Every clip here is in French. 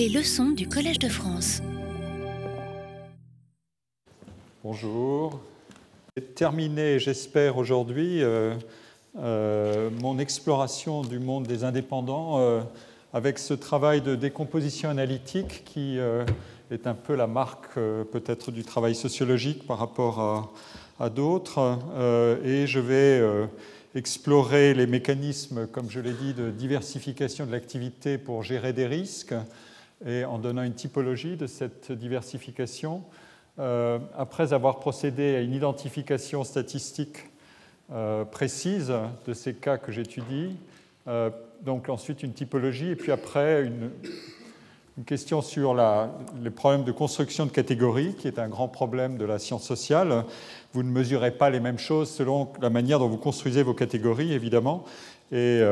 Les leçons du Collège de France. Bonjour. J'ai terminé, j'espère, aujourd'hui euh, euh, mon exploration du monde des indépendants euh, avec ce travail de décomposition analytique qui est un peu la marque peut-être du travail sociologique par rapport à, à d'autres. et je vais explorer les mécanismes, comme je l'ai dit, de diversification de l'activité pour gérer des risques, et en donnant une typologie de cette diversification. Euh, après avoir procédé à une identification statistique euh, précise de ces cas que j'étudie, euh, donc ensuite une typologie, et puis après une, question sur les problèmes de construction de catégories, qui est un grand problème de la science sociale. Vous ne mesurez pas les mêmes choses selon la manière dont vous construisez vos catégories, évidemment. Et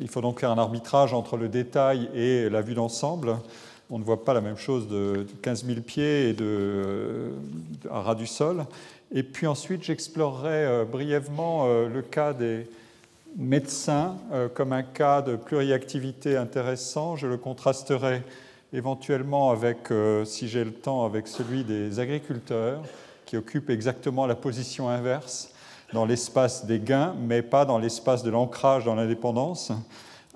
il faut donc faire un arbitrage entre le détail et la vue d'ensemble. On ne voit pas la même chose de 15 000 pieds et de, à ras du sol. Et puis ensuite, j'explorerai euh, brièvement euh, le cas des médecins comme un cas de pluriactivité intéressant. Je le contrasterai éventuellement avec, euh, si j'ai le temps, avec celui des agriculteurs, qui occupent exactement la position inverse dans l'espace des gains, mais pas dans l'espace de l'ancrage dans l'indépendance.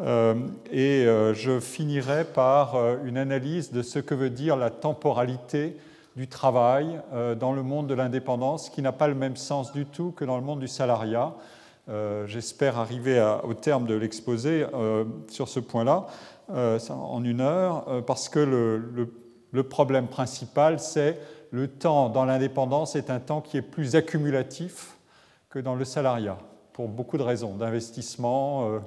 Euh, et euh, je finirai par une analyse de ce que veut dire la temporalité du travail dans le monde de l'indépendance, qui n'a pas le même sens du tout que dans le monde du salariat. J'espère arriver au terme de l'exposé sur ce point-là. Euh, en une heure, euh, parce que le, problème principal, c'est le temps dans l'indépendance est un temps qui est plus accumulatif que dans le salariat, pour beaucoup de raisons, d'investissement, euh,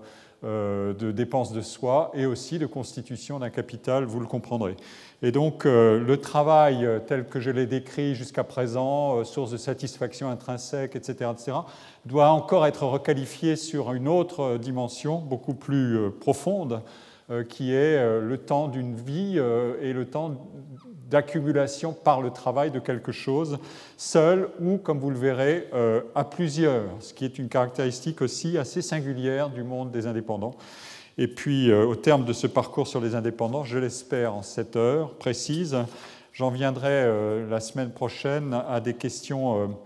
de dépenses de soi et aussi de constitution d'un capital, vous le comprendrez. Et donc le travail tel que je l'ai décrit jusqu'à présent, source de satisfaction intrinsèque, etc., etc., doit encore être requalifié sur une autre dimension beaucoup plus profonde, euh, qui est euh, le temps d'une vie euh, et le temps d'accumulation par le travail de quelque chose, seul ou, comme vous le verrez, à plusieurs, ce qui est une caractéristique aussi assez singulière du monde des indépendants. Et puis, au terme de ce parcours sur les indépendants, je l'espère en cette heure précise, j'en viendrai la semaine prochaine à des questions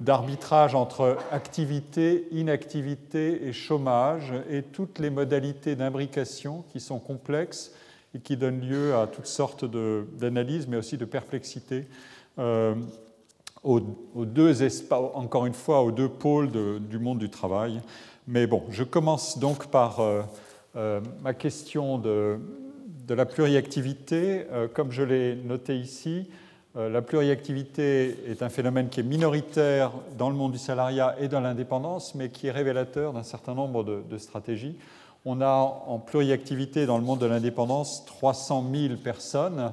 d'arbitrage entre activité, inactivité et chômage et toutes les modalités d'imbrication qui sont complexes et qui donnent lieu à toutes sortes d'analyses, mais aussi de perplexité euh, aux, deux espaces, encore une fois, aux deux pôles du monde du travail. Mais bon, je commence donc par euh, euh, ma question de, de la pluriactivité. comme je l'ai noté ici, la pluriactivité est un phénomène qui est minoritaire dans le monde du salariat et dans l'indépendance, mais qui est révélateur d'un certain nombre de, stratégies. On a en pluriactivité dans le monde de l'indépendance 300 000 personnes,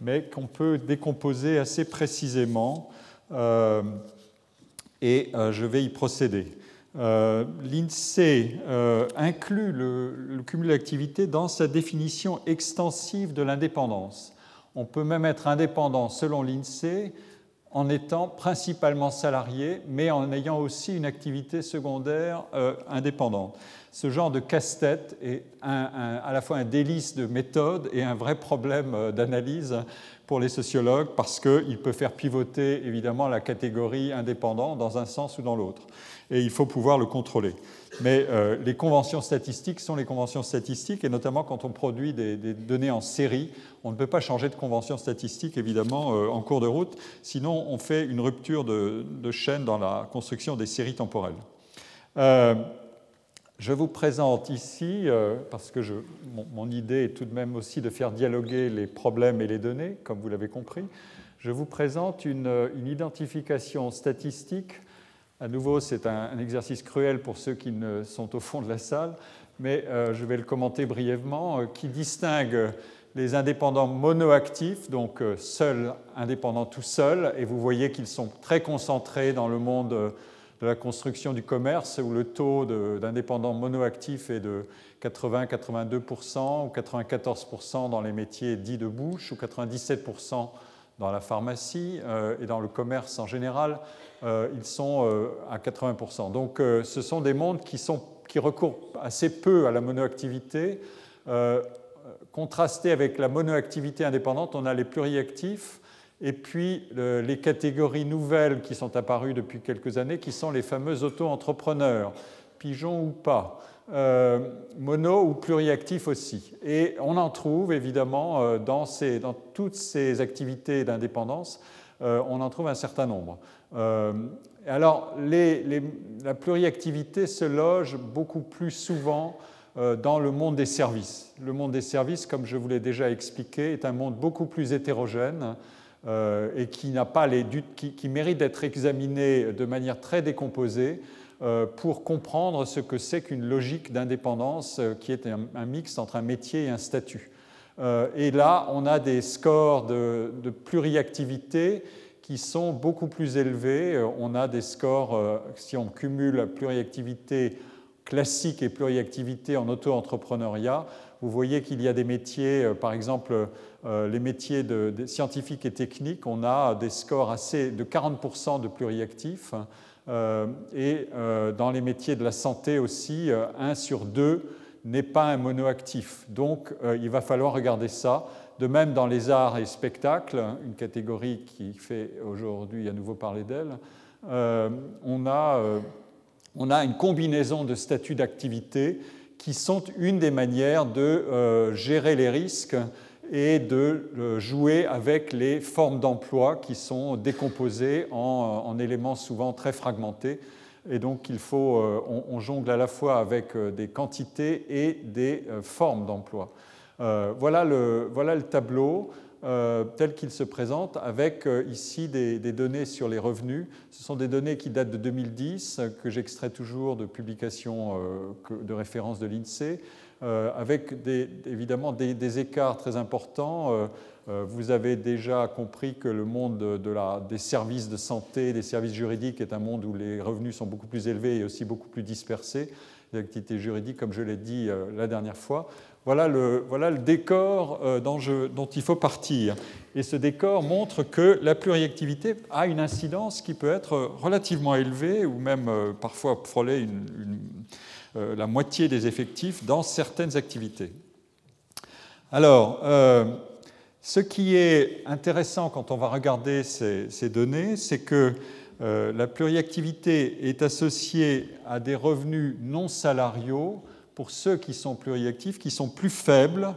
mais qu'on peut décomposer assez précisément, euh, et euh, je vais y procéder. L'INSEE inclut le, le cumul d'activité dans sa définition extensive de l'indépendance. On peut même être indépendant selon l'INSEE en étant principalement salarié, mais en ayant aussi une activité secondaire euh, indépendante. Ce genre de casse-tête est à la fois un délice de méthode et un vrai problème euh, d'analyse pour les sociologues parce qu'il peut faire pivoter évidemment la catégorie indépendant dans un sens ou dans l'autre. Et il faut pouvoir le contrôler. Mais euh, les conventions statistiques sont les conventions statistiques, et notamment quand on produit des, données en série, on ne peut pas changer de convention statistique, évidemment, euh, en cours de route, sinon on fait une rupture de, chaîne dans la construction des séries temporelles. Euh, je vous présente ici, parce que mon, idée est tout de même aussi de faire dialoguer les problèmes et les données, comme vous l'avez compris, je vous présente une identification statistique. À nouveau, c'est un, exercice cruel pour ceux qui ne sont au fond de la salle, mais euh, je vais le commenter brièvement, euh, qui distingue les indépendants monoactifs, donc euh, seuls, indépendants tout seuls, et vous voyez qu'ils sont très concentrés dans le monde de la construction du commerce, où le taux d'indépendants monoactifs est de 80-82% ou 94% dans les métiers dits de bouche, ou 97% dans la pharmacie et dans le commerce en général. Euh, ils sont euh, à 80%. Donc euh, ce sont des mondes qui, qui recourent assez peu à la monoactivité, contrasté avec la monoactivité indépendante, on a les pluriactifs et puis les catégories nouvelles qui sont apparues depuis quelques années, qui sont les fameux auto-entrepreneurs, pigeons ou pas. Euh, mono ou pluriactifs aussi. Et on en trouve évidemment euh, dans, toutes ces activités d'indépendance, euh, on en trouve un certain nombre. alors, la pluriactivité se loge beaucoup plus souvent dans le monde des services. Le monde des services, comme je vous l'ai déjà expliqué, est un monde beaucoup plus hétérogène et qui, pas les, qui, qui mérite d'être examiné de manière très décomposée euh, pour comprendre ce que c'est qu'une logique d'indépendance euh, qui est un, mix entre un métier et un statut. Euh, et là, on a des scores de, pluriactivité qui sont beaucoup plus élevés. On a des scores, si on cumule pluriactivité classique et pluriactivité en auto-entrepreneuriat, vous voyez qu'il y a des métiers, par exemple les métiers scientifiques et techniques, on a des scores assez de 40% de pluriactifs. Euh, et euh, dans les métiers de la santé aussi, euh, un sur deux n'est pas un monoactif. Donc il va falloir regarder ça. De même dans les arts et spectacles, une catégorie qui fait aujourd'hui à nouveau parler d'elle, on, a, on a une combinaison de statuts d'activité qui sont une des manières de gérer les risques et de euh, jouer avec les formes d'emploi qui sont décomposées en, éléments souvent très fragmentés. Et donc, il faut, euh, on, jongle à la fois avec euh, des quantités et des formes d'emploi. voilà, le, voilà le tableau. Tel qu'il se présente, avec ici des, données sur les revenus. Ce sont des données qui datent de 2010, que j'extrais toujours de publications de référence de l'INSEE. Euh, avec évidemment des, écarts très importants. Euh, euh, vous avez déjà compris que le monde des services de santé, des services juridiques est un monde où les revenus sont beaucoup plus élevés et aussi beaucoup plus dispersés. L'activité juridique, comme je l'ai dit la dernière fois. Voilà le, décor dont, dont, il faut partir. Et ce décor montre que la pluriactivité a une incidence qui peut être relativement élevée ou même parfois frôler euh, la moitié des effectifs dans certaines activités. Alors, euh, ce qui est intéressant quand on va regarder ces, données, c'est que euh, la pluriactivité est associée à des revenus non salariaux pour ceux qui sont pluriactifs, qui sont plus faibles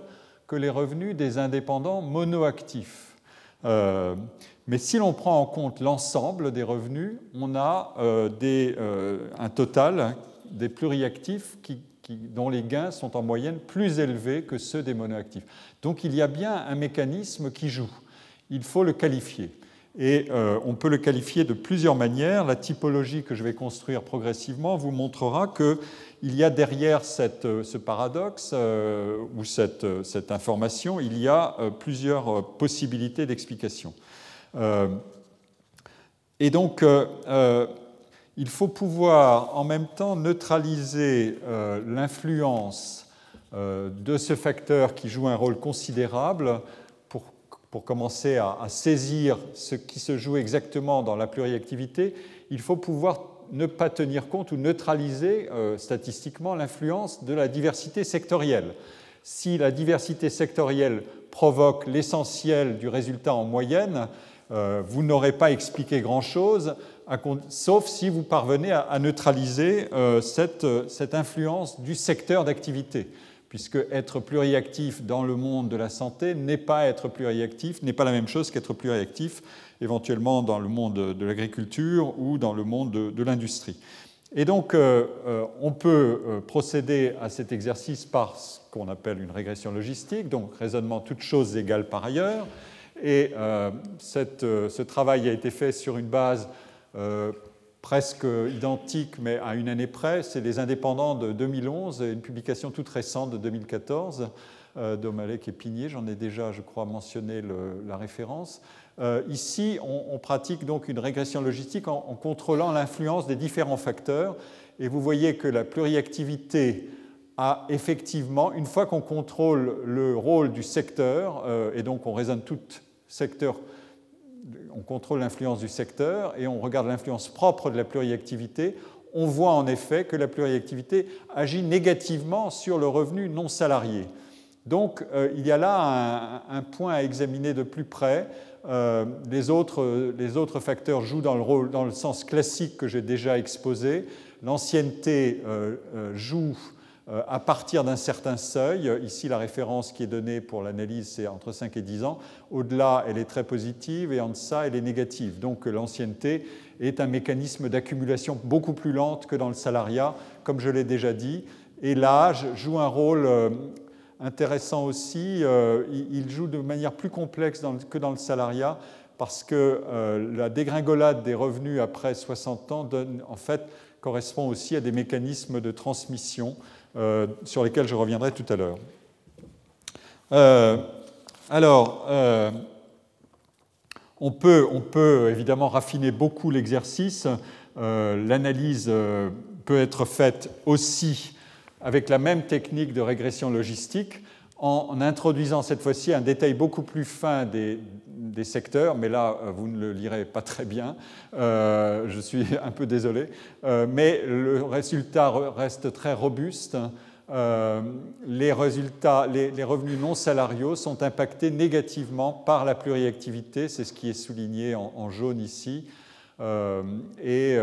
que les revenus des indépendants monoactifs. mais si l'on prend en compte l'ensemble des revenus, on a un total des pluriactifs dont les gains sont en moyenne plus élevés que ceux des monoactifs. Donc il y a bien un mécanisme qui joue. Il faut le qualifier. Et euh, on peut le qualifier de plusieurs manières. La typologie que je vais construire progressivement vous montrera qu'il y a derrière euh, ce paradoxe euh, ou cette, cette, information, il y a plusieurs possibilités d'explication. et donc, il faut pouvoir en même temps neutraliser euh, l'influence euh, de ce facteur qui joue un rôle considérable pour, commencer à, saisir ce qui se joue exactement dans la pluriactivité. Il faut pouvoir ne pas tenir compte ou neutraliser euh, statistiquement l'influence de la diversité sectorielle. Si la diversité sectorielle provoque l'essentiel du résultat en moyenne, vous n'aurez pas expliqué grand-chose sauf si vous parvenez à, neutraliser euh, euh, cette, influence du secteur d'activité, puisque être pluriactif dans le monde de la santé n'est pas être pluriactif, n'est pas la même chose qu'être pluriactif éventuellement dans le monde de l'agriculture ou dans le monde de, l'industrie. Et donc, euh, on peut procéder à cet exercice par ce qu'on appelle une régression logistique, donc raisonnement toutes choses égales par ailleurs. Et ce travail a été fait sur une base euh, presque identique, mais à une année près. C'est Les Indépendants de 2011, une publication toute récente de 2014 euh, d'Omalek et Pigné. J'en ai déjà, je crois, mentionné la référence. Euh, ici, on, pratique donc une régression logistique en, contrôlant l'influence des différents facteurs. Et vous voyez que la pluriactivité a effectivement, une fois qu'on contrôle le rôle du secteur, et donc on raisonne tout secteur on contrôle l'influence du secteur et on regarde l'influence propre de la pluriactivité, on voit en effet que la pluriactivité agit négativement sur le revenu non salarié. Donc il y a là un, point à examiner de plus près. les, autres, les, autres, facteurs jouent dans le, rôle, dans le sens classique que j'ai déjà exposé. L'ancienneté joue euh, à partir d'un certain seuil. Ici, la référence qui est donnée pour l'analyse, c'est entre 5 et 10 ans. Au-delà, elle est très positive et en deçà, elle est négative. Donc l'ancienneté est un mécanisme d'accumulation beaucoup plus lente que dans le salariat, comme je l'ai déjà dit. Et l'âge joue un rôle euh, intéressant aussi. Euh, il joue de manière plus complexe que dans le salariat parce que la dégringolade des revenus après 60 ans donne, en fait, correspond aussi à des mécanismes de transmission euh, sur lesquels je reviendrai tout à l'heure. Euh, alors, euh, on, peut, évidemment raffiner beaucoup l'exercice. L'analyse peut être faite aussi avec la même technique de régression logistique en introduisant cette fois-ci un détail beaucoup plus fin des, secteurs, mais là, euh, vous ne le lirez pas très bien. Euh, je suis un peu désolé. Euh, mais le résultat reste très robuste. les, revenus non salariaux sont impactés négativement par la pluriactivité. C'est ce qui est souligné en, jaune ici. et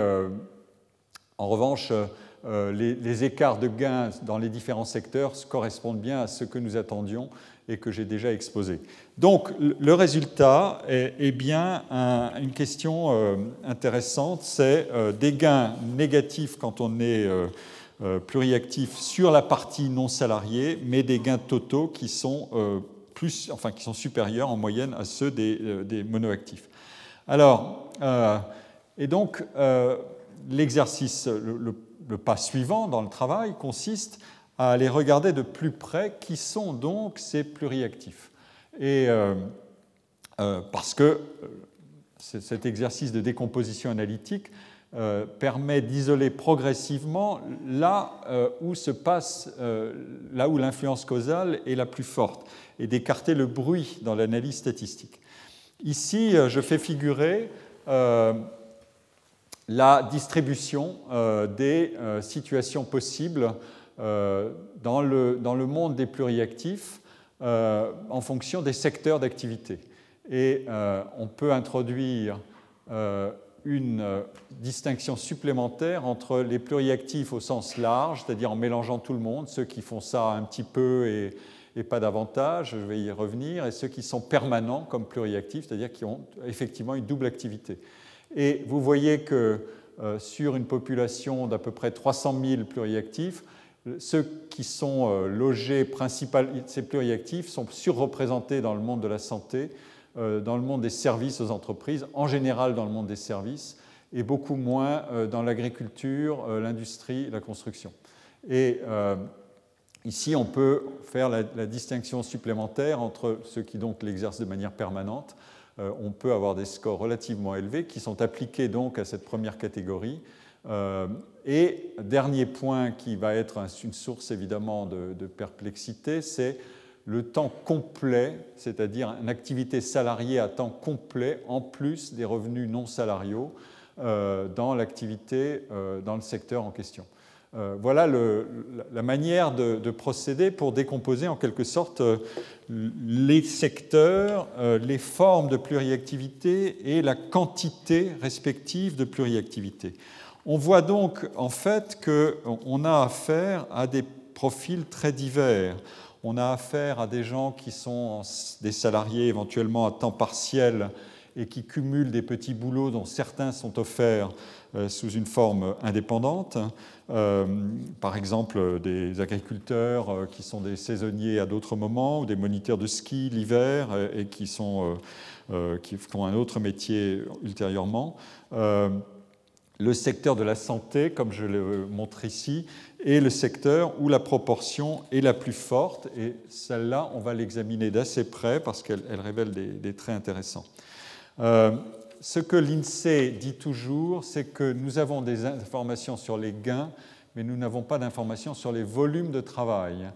en revanche, les, les, écarts de gains dans les différents secteurs correspondent bien à ce que nous attendions et que j'ai déjà exposé. Donc le résultat est, bien une question euh, intéressante, c'est euh, des gains négatifs quand on est euh, pluriactif sur la partie non salariée, mais des gains totaux qui sont, plus, enfin, qui sont supérieurs en moyenne à ceux des, monoactifs. Alors, et donc l'exercice, le pas suivant dans le travail consiste à aller regarder de plus près qui sont donc ces pluriactifs. Et euh, euh, parce que euh, cet exercice de décomposition analytique permet d'isoler progressivement là où se passe, là où l'influence causale est la plus forte, et d'écarter le bruit dans l'analyse statistique. Ici, je fais figurer la distribution des situations possibles euh, dans le, dans le monde des pluriactifs euh, en fonction des secteurs d'activité. Et euh, on peut introduire une distinction supplémentaire entre les pluriactifs au sens large, c'est-à-dire en mélangeant tout le monde, ceux qui font ça un petit peu et, et, pas davantage, je vais y revenir, et ceux qui sont permanents comme pluriactifs, c'est-à-dire qui ont effectivement une double activité. Et vous voyez que sur une population d'à peu près 300 000 pluriactifs, ceux qui sont euh, logés principalement, ces pluriactifs, sont surreprésentés dans le monde de la santé, euh, dans le monde des services aux entreprises, en général dans le monde des services, et beaucoup moins euh, dans l'agriculture, l'industrie, la construction. Et ici, on peut faire la, distinction supplémentaire entre ceux qui donc l'exercent de manière permanente. On peut avoir des scores relativement élevés qui sont appliqués donc à cette première catégorie euh, et dernier point qui va être une source évidemment de, perplexité, c'est le temps complet, c'est-à-dire une activité salariée à temps complet en plus des revenus non salariaux euh, dans l'activité, euh, dans le secteur en question. Voilà la manière de, procéder pour décomposer en quelque sorte les secteurs, les formes de pluriactivité et la quantité respective de pluriactivité. On voit donc en fait qu'on a affaire à des profils très divers. On a affaire à des gens qui sont des salariés éventuellement à temps partiel et qui cumulent des petits boulots dont certains sont offerts euh, sous une forme indépendante. Euh, par exemple, des agriculteurs euh, qui sont des saisonniers à d'autres moments, ou des moniteurs de ski l'hiver et qui, sont, qui font un autre métier ultérieurement le secteur de la santé, comme je le montre ici, est le secteur où la proportion est la plus forte. Et celle-là, on va l'examiner d'assez près parce qu'elle révèle des, traits intéressants. Ce que l'INSEE dit toujours, c'est que nous avons des informations sur les gains, mais nous n'avons pas d'informations sur les volumes de travail.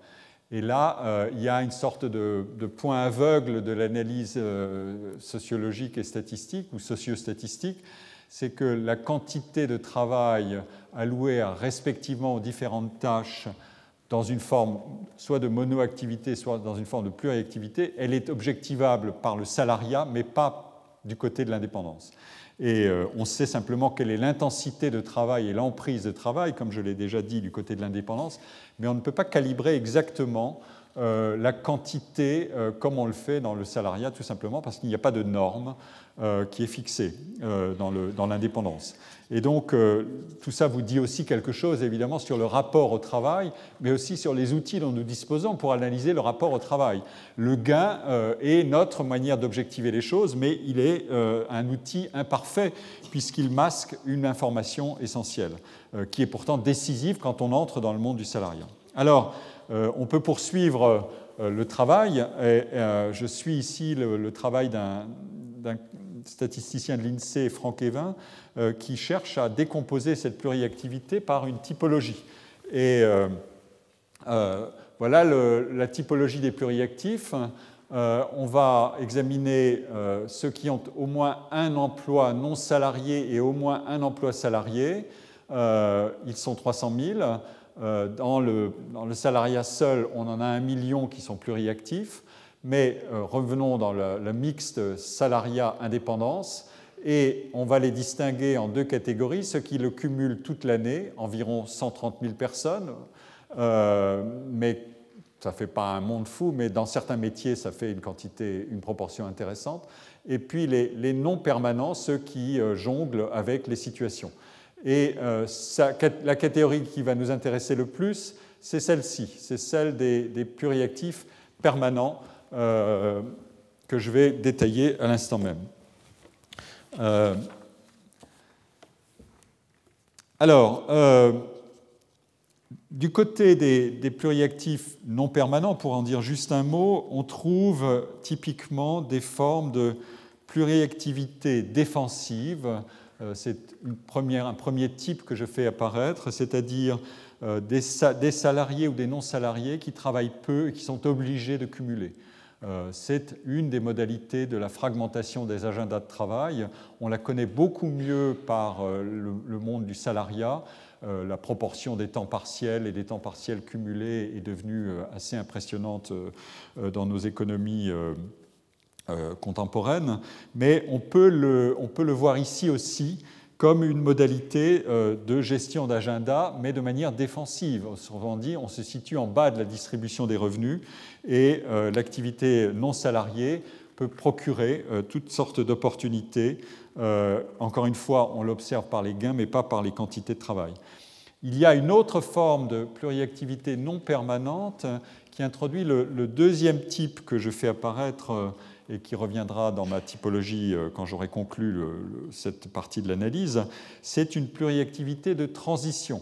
Et là, euh, il y a une sorte de, point aveugle de l'analyse euh, sociologique et statistique ou sociostatistique c'est que la quantité de travail allouée respectivement aux différentes tâches dans une forme soit de monoactivité, soit dans une forme de pluriactivité, elle est objectivable par le salariat, mais pas du côté de l'indépendance. Et euh, on sait simplement quelle est l'intensité de travail et l'emprise de travail, comme je l'ai déjà dit du côté de l'indépendance, mais on ne peut pas calibrer exactement euh, la quantité euh, comme on le fait dans le salariat, tout simplement parce qu'il n'y a pas de norme euh, qui est fixée dans l'indépendance. Et donc, tout ça vous dit aussi quelque chose, évidemment, sur le rapport au travail, mais aussi sur les outils dont nous disposons pour analyser le rapport au travail. Le gain est notre manière d'objectiver les choses, mais il est un outil imparfait, puisqu'il masque une information essentielle, qui est pourtant décisive quand on entre dans le monde du salariat. Alors, on peut poursuivre euh, le travail. Euh, je suis ici le, travail d'un statisticien de l'INSEE, Franck Evin, qui cherche à décomposer cette pluriactivité par une typologie. Et voilà la typologie des pluriactifs. on va examiner ceux qui ont au moins un emploi non salarié et au moins un emploi salarié. ils sont 300 000. Euh, dans le, salariat seul, on en a un million qui sont pluriactifs, mais euh, revenons dans le, mixte salariat-indépendance, et on va les distinguer en deux catégories, ceux qui le cumulent toute l'année, environ 130 000 personnes, euh, mais ça ne fait pas un monde fou, mais dans certains métiers, ça fait une quantité, une proportion intéressante, et puis les non permanents, ceux qui jonglent avec les situations. Et euh, la catégorie qui va nous intéresser le plus, c'est celle-ci, c'est celle des, pluriactifs permanents euh, que je vais détailler à l'instant même. Euh, alors, du côté des, pluriactifs non permanents, pour en dire juste un mot, on trouve typiquement des formes de pluriactivité défensive c'est un premier type que je fais apparaître, c'est-à-dire euh, des, salariés ou des non-salariés qui travaillent peu et qui sont obligés de cumuler. Euh, c'est une des modalités de la fragmentation des agendas de travail. On la connaît beaucoup mieux par le, monde du salariat. La proportion des temps partiels et des temps partiels cumulés est devenue assez impressionnante dans nos économies euh, contemporaine, mais on peut, le, on peut, le, voir ici aussi comme une modalité euh, de gestion d'agenda, mais de manière défensive. Autrement dit, on se situe en bas de la distribution des revenus et euh, l'activité non salariée peut procurer toutes sortes d'opportunités. encore une fois, on l'observe par les gains, mais pas par les quantités de travail. Il y a une autre forme de pluriactivité non permanente qui introduit le, le deuxième type que je fais apparaître et qui reviendra dans ma typologie euh, quand j'aurai conclu cette partie de l'analyse, c'est une pluriactivité de transition.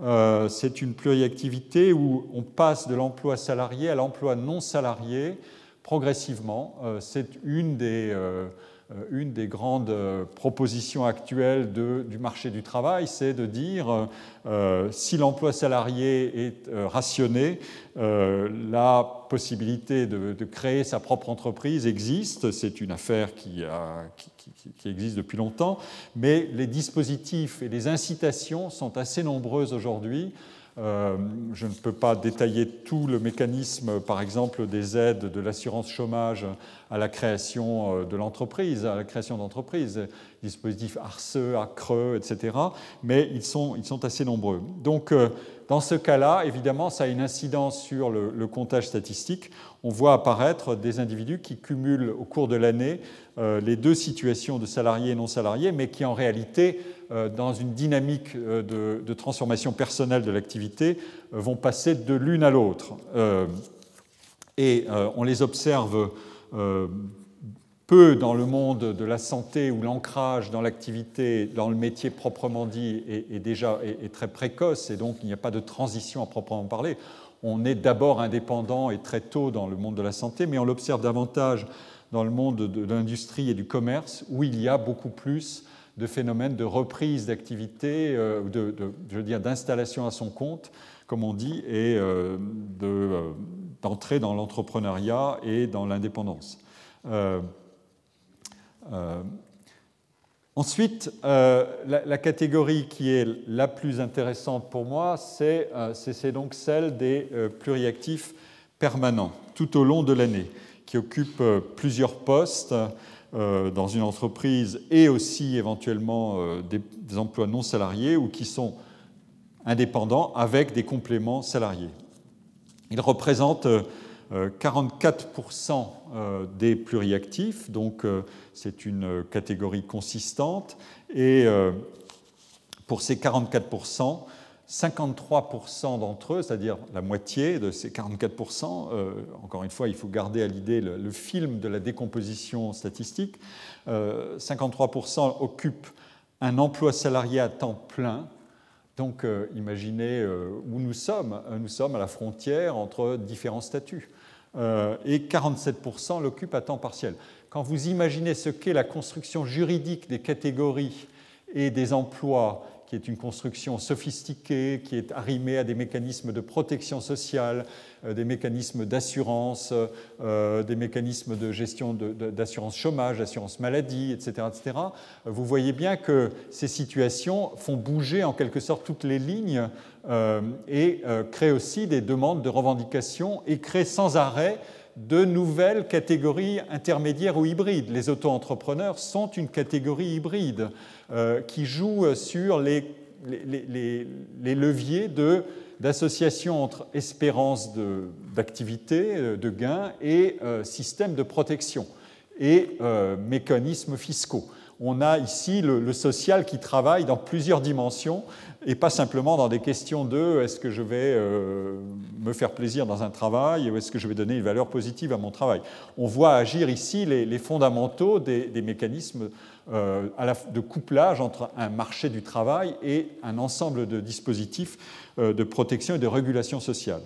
Euh, c'est une pluriactivité où on passe de l'emploi salarié à l'emploi non salarié progressivement. Euh, c'est une des une des grandes euh, propositions actuelles du marché du travail, c'est de dire euh, si l'emploi salarié est rationné, la possibilité de, créer sa propre entreprise existe. C'est une affaire qui, existe depuis longtemps, mais les dispositifs et les incitations sont assez nombreuses aujourd'hui euh, je ne peux pas détailler tout le mécanisme, par exemple, des aides de l'assurance chômage à la création euh, de l'entreprise, à la création d'entreprises, dispositifs ARCE, ACRE, etc. Mais ils sont, assez nombreux. Donc, euh, dans ce cas-là, évidemment, ça a une incidence sur le, comptage statistique. On voit apparaître des individus qui cumulent au cours de l'année les deux situations de salariés et non salariés, mais qui en réalité dans une dynamique euh, de, transformation personnelle de l'activité, euh, vont passer de l'une à l'autre. Et on les observe peu dans le monde de la santé où l'ancrage dans l'activité, dans le métier proprement dit, est, déjà très précoce et donc il n'y a pas de transition à proprement parler. On est d'abord indépendant et très tôt dans le monde de la santé, mais on l'observe davantage dans le monde de l'industrie et du commerce où il y a beaucoup plus de phénomènes de reprise d'activité, euh, de, je veux d'installation à son compte, comme on dit, et euh, euh, d'entrer dans l'entrepreneuriat et dans l'indépendance. Ensuite, la, la, catégorie qui est la plus intéressante pour moi, c'est donc celle des pluriactifs permanents tout au long de l'année, qui occupent plusieurs postes dans une entreprise et aussi éventuellement des, des emplois non salariés ou qui sont indépendants avec des compléments salariés. Ils représentent 44% euh, euh, des pluriactifs, donc euh, c'est une catégorie consistante. Et pour ces 44%, 53% d'entre eux, c'est-à-dire la moitié de ces 44%, encore une fois, il faut garder à l'idée le, film de la décomposition statistique, 53% occupent un emploi salarié à temps plein, donc imaginez où nous sommes. Nous sommes à la frontière entre différents statuts. Euh, et 47% l'occupent à temps partiel. Quand vous imaginez ce qu'est la construction juridique des catégories et des emplois, qui est une construction sophistiquée, qui est arrimée à des mécanismes de protection sociale, euh, des mécanismes d'assurance, euh, des mécanismes de gestion d'assurance chômage, d'assurance maladie, etc., etc., vous voyez bien que ces situations font bouger en quelque sorte toutes les lignes euh, et euh, crée aussi des demandes de revendication et crée sans arrêt de nouvelles catégories intermédiaires ou hybrides. Les auto-entrepreneurs sont une catégorie hybride euh, qui joue sur les, leviers d'association entre espérance d'activité, de, gains et système de protection et mécanismes fiscaux on a ici le, social qui travaille dans plusieurs dimensions et pas simplement dans des questions de est-ce que je vais euh, me faire plaisir dans un travail ou est-ce que je vais donner une valeur positive à mon travail. On voit agir ici les, fondamentaux des, mécanismes euh, de couplage entre un marché du travail et un ensemble de dispositifs euh, de protection et de régulation sociale.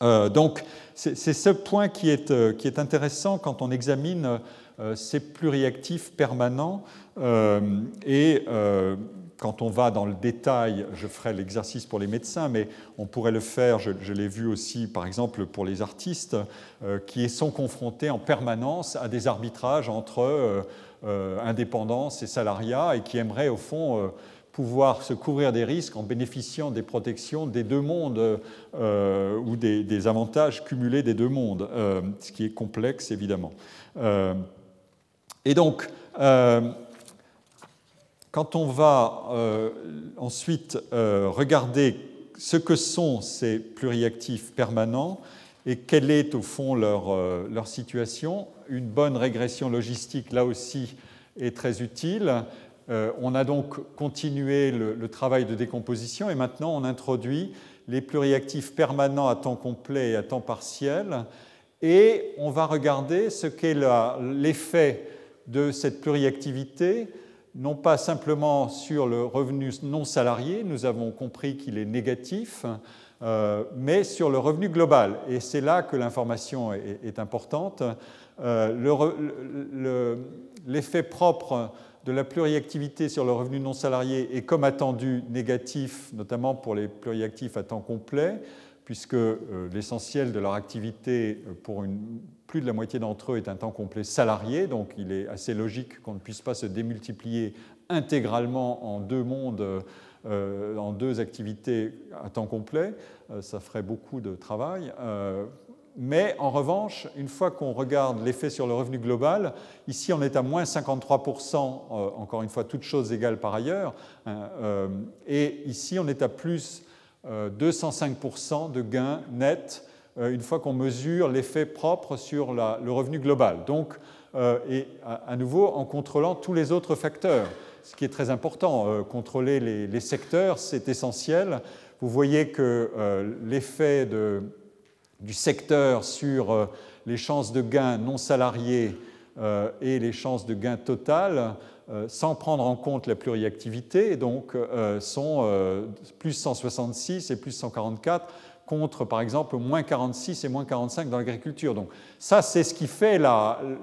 donc c'est ce point qui est, qui est, intéressant quand on examine ces pluriactifs permanents et quand on va dans le détail, je ferai l'exercice pour les médecins, mais on pourrait le faire, je, l'ai vu aussi par exemple pour les artistes, euh, qui sont confrontés en permanence à des arbitrages entre euh, euh, indépendance et salariat et qui aimeraient au fond pouvoir se couvrir des risques en bénéficiant des protections des deux mondes ou des, avantages cumulés des deux mondes, ce qui est complexe évidemment. et donc, quand on va euh, ensuite euh, regarder ce que sont ces pluriactifs permanents et quelle est au fond leur, euh, situation, une bonne régression logistique, là aussi, est très utile. on a donc continué le, travail de décomposition et maintenant on introduit les pluriactifs permanents à temps complet et à temps partiel et on va regarder ce qu'est l'effet de cette pluriactivité non pas simplement sur le revenu non salarié, nous avons compris qu'il est négatif, euh, mais sur le revenu global. Et c'est là que l'information est, importante. Euh, l'effet propre de la pluriactivité sur le revenu non salarié est comme attendu négatif, notamment pour les pluriactifs à temps complet, puisque euh, l'essentiel de leur activité pour plus de la moitié d'entre eux est un temps complet salarié, donc il est assez logique qu'on ne puisse pas se démultiplier intégralement en deux mondes, euh, en deux activités à temps complet. Euh, ça ferait beaucoup de travail. Euh, mais en revanche, une fois qu'on regarde l'effet sur le revenu global, ici on est à moins 53%, encore une fois, toutes choses égales par ailleurs, hein, et ici on est à plus 205% de gains nets euh, une fois qu'on mesure l'effet propre sur le revenu global. Donc, euh, et à, nouveau en contrôlant tous les autres facteurs, ce qui est très important. Euh, contrôler les, secteurs, c'est essentiel. Vous voyez que l'effet du secteur sur les chances de gain non salariés et les chances de gain total, sans prendre en compte la pluriactivité, donc sont plus 166 et plus 144 contre, par exemple, moins 46 et moins 45 dans l'agriculture. Donc ça, c'est ce qui fait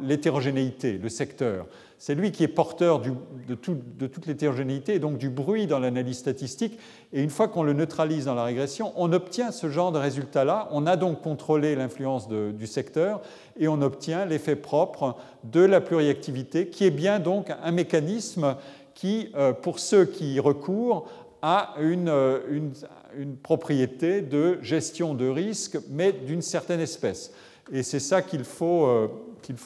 l'hétérogénéité, le secteur. c'est lui qui est porteur de, toute l'hétérogénéité et donc du bruit dans l'analyse statistique. Et une fois qu'on le neutralise dans la régression, on obtient ce genre de résultat-là. On a donc contrôlé l'influence du secteur et on obtient l'effet propre de la pluriactivité, qui est bien donc un mécanisme qui, euh, pour ceux qui y recourent, a une, euh, une, une propriété de gestion de risque, mais d'une certaine espèce. Et c'est ça qu'il faut, euh,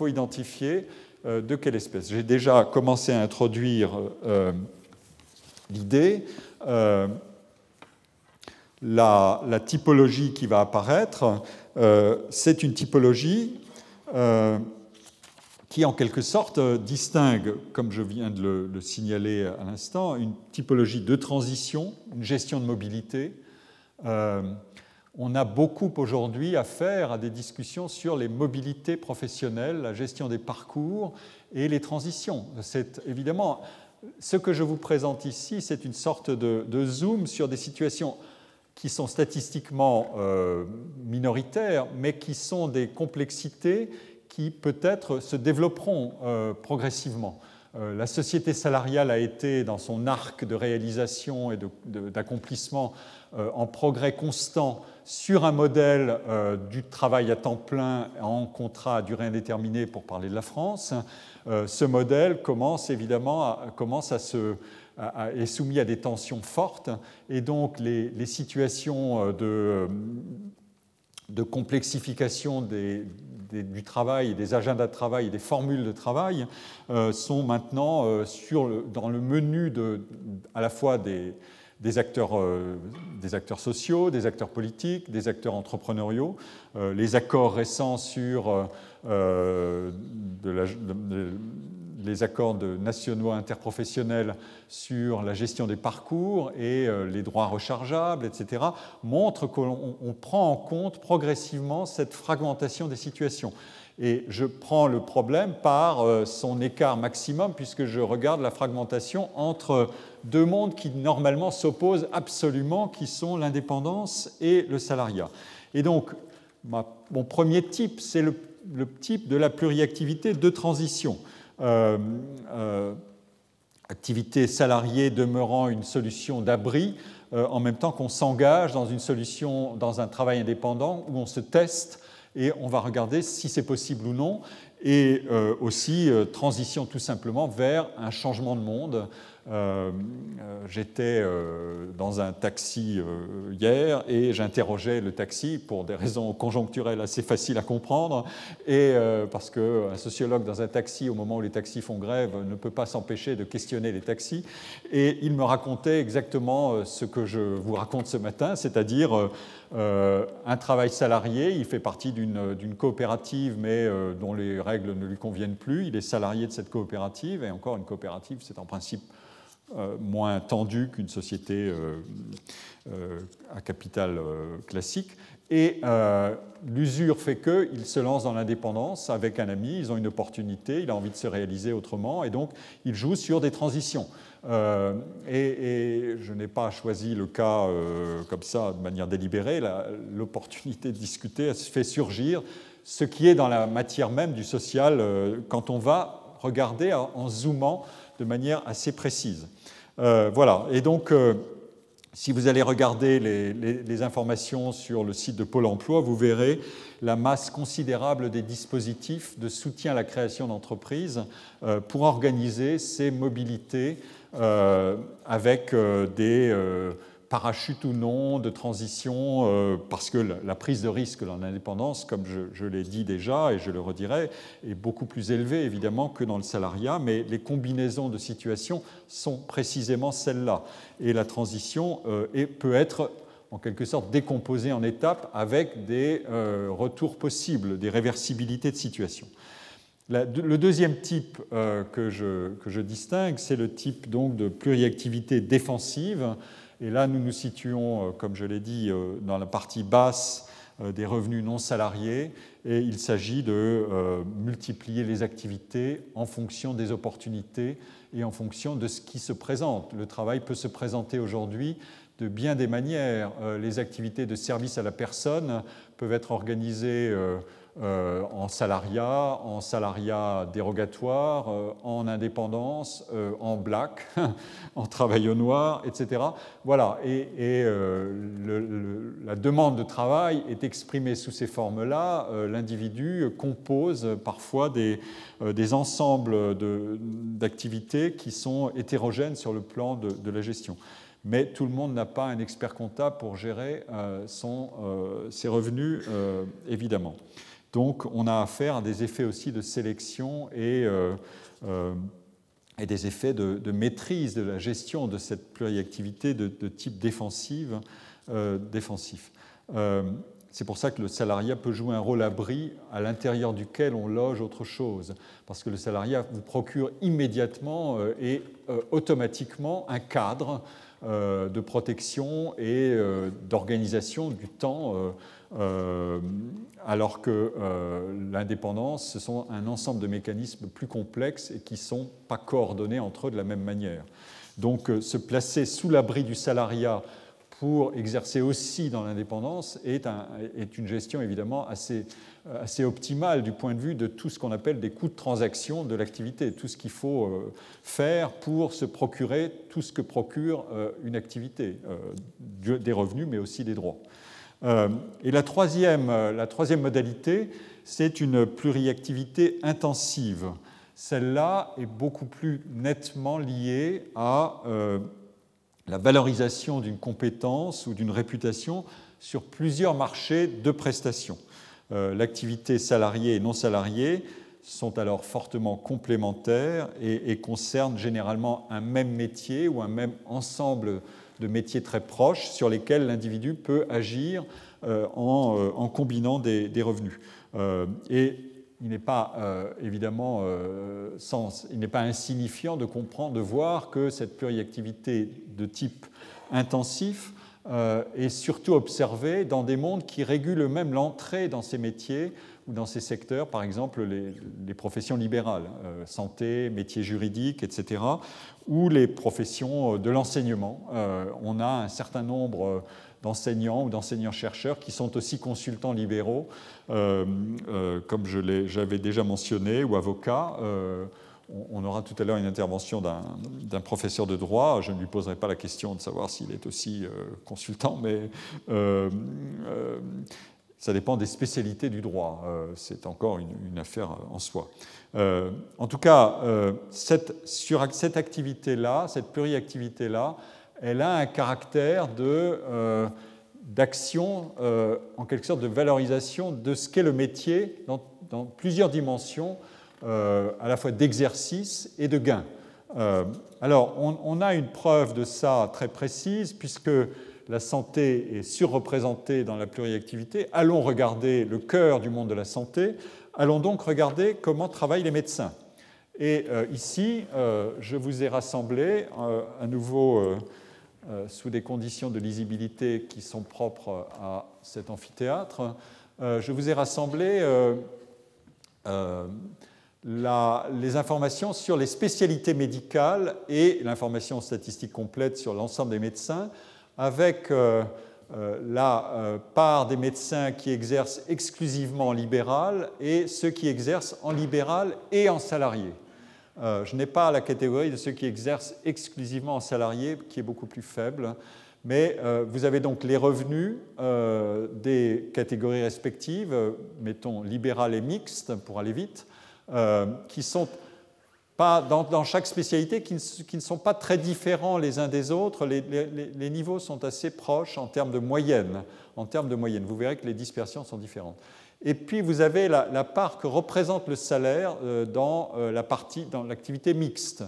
identifier euh, de quelle espèce. J'ai déjà commencé à introduire euh, l'idée. La, typologie qui va apparaître, c'est une typologie qui en quelque sorte distingue, comme je viens de le, le signaler à l'instant, une typologie de transition, une gestion de mobilité. On a beaucoup aujourd'hui à faire à des discussions sur les mobilités professionnelles, la gestion des parcours et les transitions. C'est évidemment ce que je vous présente ici, c'est une sorte de, zoom sur des situations qui sont statistiquement euh, minoritaires, mais qui sont des complexités qui peut-être se développeront euh, progressivement. Euh, la société salariale a été dans son arc de réalisation et d'accomplissement en progrès constant sur un modèle euh, du travail à temps plein en contrat à durée indéterminée pour parler de la France. Euh, ce modèle commence évidemment à, commence à se, est soumis à des tensions fortes et donc les, situations euh, de, de complexification du travail, des agendas de travail des formules de travail sont maintenant sur dans le menu à la fois des, des acteurs, euh, des acteurs sociaux, des acteurs politiques, des acteurs entrepreneuriaux. Euh, les accords récents sur euh, les accords nationaux interprofessionnels sur la gestion des parcours et les droits rechargeables, etc., montrent qu'on prend en compte progressivement cette fragmentation des situations. Et je prends le problème par euh, son écart maximum, puisque je regarde la fragmentation entre deux mondes qui normalement s'opposent absolument, qui sont l'indépendance et le salariat. Et donc, mon premier type, c'est le, type de la pluriactivité de transition. Euh, euh, activité salariée demeurant une solution d'abri, en même temps qu'on s'engage dans une solution, dans un travail indépendant où on se teste et on va regarder si c'est possible ou non, et euh, aussi euh, transition tout simplement vers un changement de monde euh, euh, j'étais euh, dans un taxi hier et j'interrogeais le taxi pour des raisons conjoncturelles assez faciles à comprendre, et parce qu'un sociologue dans un taxi, au moment où les taxis font grève, ne peut pas s'empêcher de questionner les taxis. Et il me racontait exactement ce que je vous raconte ce matin, c'est-à-dire un travail salarié, il fait partie d'une coopérative, mais dont les règles ne lui conviennent plus. Il est salarié de cette coopérative, et encore une coopérative, c'est en principe euh, moins tendue qu'une société euh, euh, à capital classique. Et l'usure fait qu'il se lance dans l'indépendance avec un ami, ils ont une opportunité, il a envie de se réaliser autrement, et donc il joue sur des transitions. et, je n'ai pas choisi le cas comme ça de manière délibérée, l'opportunité de discuter fait surgir ce qui est dans la matière même du social quand on va regarder en zoomant de manière assez précise. Euh, voilà, et donc euh, si vous allez regarder les, informations sur le site de Pôle Emploi, vous verrez la masse considérable des dispositifs de soutien à la création d'entreprises euh, pour organiser ces mobilités avec des parachute ou non, de transition, euh, parce que la, prise de risque dans l'indépendance, comme je, l'ai dit déjà et je le redirai, est beaucoup plus élevée évidemment que dans le salariat, mais les combinaisons de situations sont précisément celles-là. Et la transition euh, peut être en quelque sorte décomposée en étapes avec des euh, retours possibles, des réversibilités de situation. le deuxième type que, je, que, je, distingue, c'est le type donc de pluriactivité défensive et là, nous nous situons, euh, comme je l'ai dit, euh, dans la partie basse euh, des revenus non salariés, et il s'agit de multiplier les activités en fonction des opportunités et en fonction de ce qui se présente. Le travail peut se présenter aujourd'hui de bien des manières. Les activités de service à la personne peuvent être organisées en salariat, en salariat dérogatoire, euh, en indépendance, euh, en black, en travail au noir, etc. Voilà, et, la demande de travail est exprimée sous ces formes-là. L'individu compose parfois des, ensembles d'activités qui sont hétérogènes sur le plan de, la gestion mais tout le monde n'a pas un expert comptable pour gérer ses revenus, évidemment. Donc on a affaire à des effets aussi de sélection et, euh, euh, des effets de, maîtrise de la gestion de cette pluriactivité de, type euh, défensif. c'est pour ça que le salariat peut jouer un rôle abri à l'intérieur duquel on loge autre chose, parce que le salariat vous procure immédiatement et automatiquement un cadre de protection et d'organisation du temps euh, alors que euh, l'indépendance, ce sont un ensemble de mécanismes plus complexes et qui ne sont pas coordonnés entre eux de la même manière. Donc euh, se placer sous l'abri du salariat pour exercer aussi dans l'indépendance est, une gestion évidemment assez, assez, optimale du point de vue de tout ce qu'on appelle des coûts de transaction de l'activité, tout ce qu'il faut faire pour se procurer tout ce que procure une activité, des revenus mais aussi des droits. Euh, et la troisième, euh, la troisième modalité, c'est une pluriactivité intensive. Celle-là est beaucoup plus nettement liée à euh, la valorisation d'une compétence ou d'une réputation sur plusieurs marchés de prestations. L'activité salariée et non salariée sont alors fortement complémentaires et, et, concernent généralement un même métier ou un même ensemble de métiers très proches sur lesquels l'individu peut agir euh, euh, en, combinant des, revenus. Euh, et il n'est pas évidemment sens, il n'est pas insignifiant de comprendre, de voir que cette pluriactivité de type intensif est surtout observée dans des mondes qui régulent même l'entrée dans ces métiers ou dans ces secteurs, par exemple les, professions libérales, santé, métiers juridiques, etc., ou les professions de l'enseignement. on a un certain nombre d'enseignants ou d'enseignants-chercheurs qui sont aussi consultants libéraux, euh, euh, comme j'avais déjà mentionné, ou avocats. Euh, on aura tout à l'heure une intervention d'un professeur de droit. Je ne lui poserai pas la question de savoir s'il est aussi consultant, mais ça dépend des spécialités du droit. C'est encore une, affaire en soi. en tout cas, cette, sur cette activité-là, cette pluriactivité-là, elle a un caractère euh, d'action, euh, en quelque sorte de valorisation de ce qu'est le métier dans, plusieurs dimensions, euh, à la fois d'exercice et de gain. alors, on, a une preuve de ça très précise, puisque la santé est surreprésentée dans la pluriactivité. Allons regarder le cœur du monde de la santé. Allons donc regarder comment travaillent les médecins. Et ici, je vous ai rassemblé à nouveau euh, sous des conditions de lisibilité qui sont propres à cet amphithéâtre, euh, je vous ai rassemblé euh, les informations sur les spécialités médicales et l'information statistique complète sur l'ensemble des médecins, avec la part des médecins qui exercent exclusivement en libéral et ceux qui exercent en libéral et en salarié. Euh, je n'ai pas la catégorie de ceux qui exercent exclusivement en salarié, qui est beaucoup plus faible. Mais euh, vous avez donc les revenus euh, des catégories respectives, mettons libéral et mixte pour aller vite, qui sont dans, chaque spécialité, qui ne, sont pas très différents les uns des autres. Les, niveaux sont assez proches en termes de moyenne. En termes de moyenne, vous verrez que les dispersions sont différentes. Et puis vous avez la, part que représente le salaire euh, dans euh, dans l'activité mixte.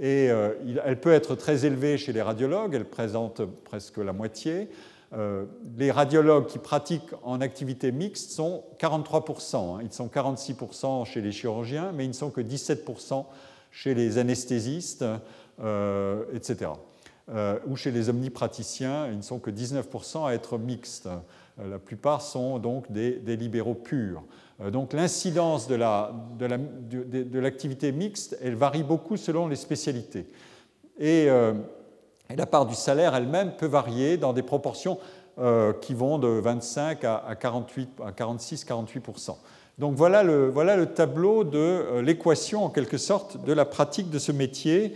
Et euh, elle peut être très élevée chez les radiologues, elle présente presque la moitié. les radiologues qui pratiquent en activité mixte sont 43%, hein. ils sont 46% chez les chirurgiens, mais ils ne sont que 17% chez les anesthésistes, etc. ou chez les omnipraticiens, ils ne sont que 19% à être mixtes. Euh, la plupart sont donc des, libéraux purs. Euh, donc l'incidence de l'activité mixte, elle varie beaucoup selon les spécialités. Euh, et, la part du salaire elle-même peut varier dans des proportions qui vont de 25 à, 48, à 46-48 Donc voilà le, tableau de l'équation en quelque sorte de la pratique de ce métier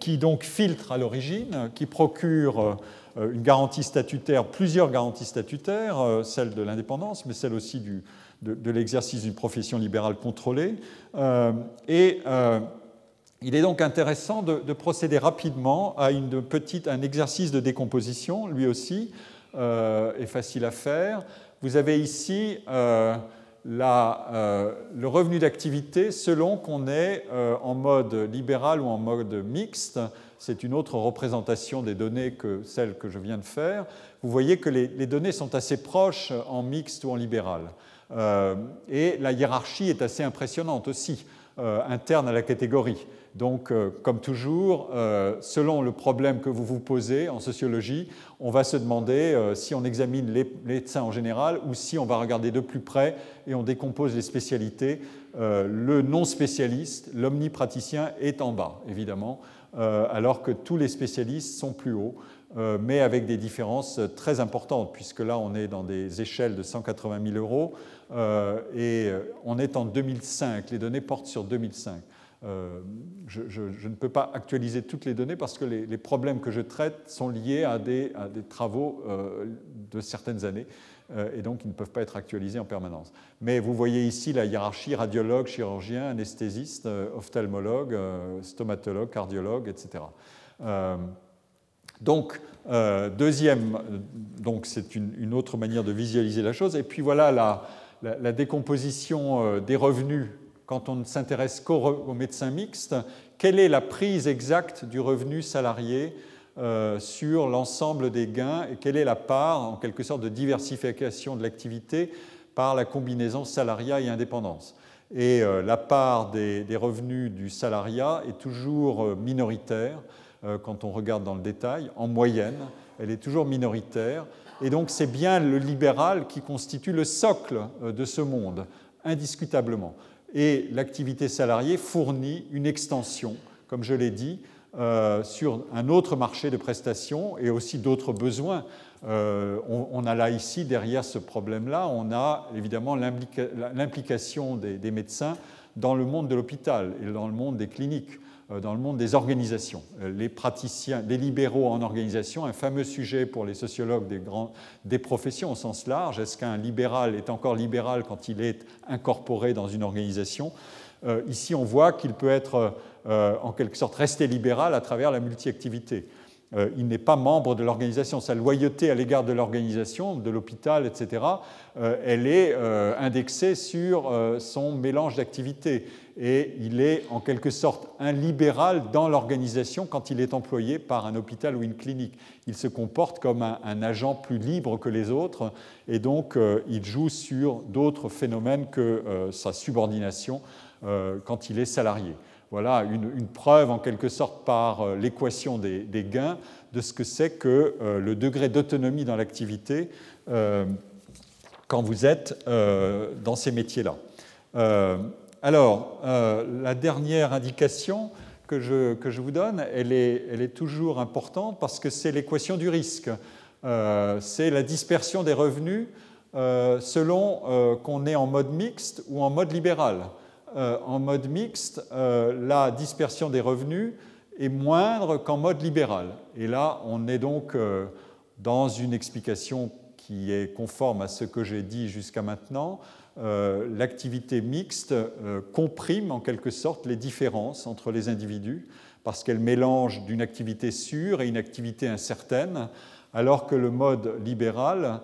qui donc filtre à l'origine, qui procure une garantie statutaire, plusieurs garanties statutaires, celle de l'indépendance, mais celle aussi de, l'exercice d'une profession libérale contrôlée. et il est donc intéressant de, procéder rapidement à une un exercice de décomposition, lui aussi, euh, est facile à faire. Vous avez ici euh, euh, le revenu d'activité selon qu'on est en mode libéral ou en mode mixte. C'est une autre représentation des données que celle que je viens de faire. Vous voyez que les, les données sont assez proches en mixte ou en libéral. et la hiérarchie est assez impressionnante aussi, interne à la catégorie. Donc, euh, comme toujours, euh, selon le problème que vous vous posez en sociologie, on va se demander euh, si on examine les médecins en général ou si on va regarder de plus près et on décompose les spécialités. le non-spécialiste, l'omnipraticien, est en bas, évidemment, alors que tous les spécialistes sont plus hauts. mais avec des différences très importantes, puisque là, on est dans des échelles de 180 000 euros, et on est en 2005, les données portent sur 2005. Euh, je, ne peux pas actualiser toutes les données parce que les, problèmes que je traite sont liés à des, travaux euh, de certaines années euh, et donc ils ne peuvent pas être actualisés en permanence. Mais vous voyez ici la hiérarchie radiologue, chirurgien, anesthésiste, ophtalmologue, stomatologue, cardiologue, etc. donc, deuxième, donc c'est une, autre manière de visualiser la chose. Et puis voilà la, la décomposition des revenus quand on ne s'intéresse qu'aux médecins mixtes, quelle est la prise exacte du revenu salarié euh, sur l'ensemble des gains et quelle est la part, en quelque sorte, de diversification de l'activité par la combinaison salariat et indépendance. Et euh, la part des, revenus du salariat est toujours euh, minoritaire quand on regarde dans le détail, en moyenne, elle est toujours minoritaire. Et donc c'est bien le libéral qui constitue le socle de ce monde, indiscutablement et l'activité salariée fournit une extension, comme je l'ai dit, euh, sur un autre marché de prestations et aussi d'autres besoins. Euh, on, a là ici, derrière ce problème-là, on a évidemment l'implication des, médecins dans le monde de l'hôpital et dans le monde des cliniques. Euh, dans le monde des organisations. Euh, les praticiens, les libéraux en organisation, un fameux sujet pour les sociologues des, des professions au sens large. Est-ce qu'un libéral est encore libéral quand il est incorporé dans une organisation? Euh, Ici, on voit qu'il peut être en quelque sorte resté libéral à travers la multi-activité. Il n'est pas membre de l'organisation. Sa loyauté à l'égard de l'organisation, de l'hôpital, etc., elle est indexée sur son mélange d'activités et il est en quelque sorte un libéral dans l'organisation quand il est employé par un hôpital ou une clinique. Il se comporte comme un, agent plus libre que les autres et donc euh, il joue sur d'autres phénomènes que euh, sa subordination euh, quand il est salarié. Voilà une, preuve en quelque sorte par l'équation des, gains de ce que c'est que le degré d'autonomie dans l'activité quand vous êtes dans ces métiers-là. Alors, euh, la dernière indication que je, vous donne, elle est, elle est, toujours importante parce que c'est l'équation du risque. Euh, c'est la dispersion des revenus euh, selon qu'on est en mode mixte ou en mode libéral. En mode mixte, la dispersion des revenus est moindre qu'en mode libéral. Et là, on est donc dans une explication qui est conforme à ce que j'ai dit jusqu'à maintenant. Euh, l'activité mixte euh, comprime en quelque sorte les différences entre les individus parce qu'elle mélange d'une activité sûre et une activité incertaine, alors que le mode libéral euh,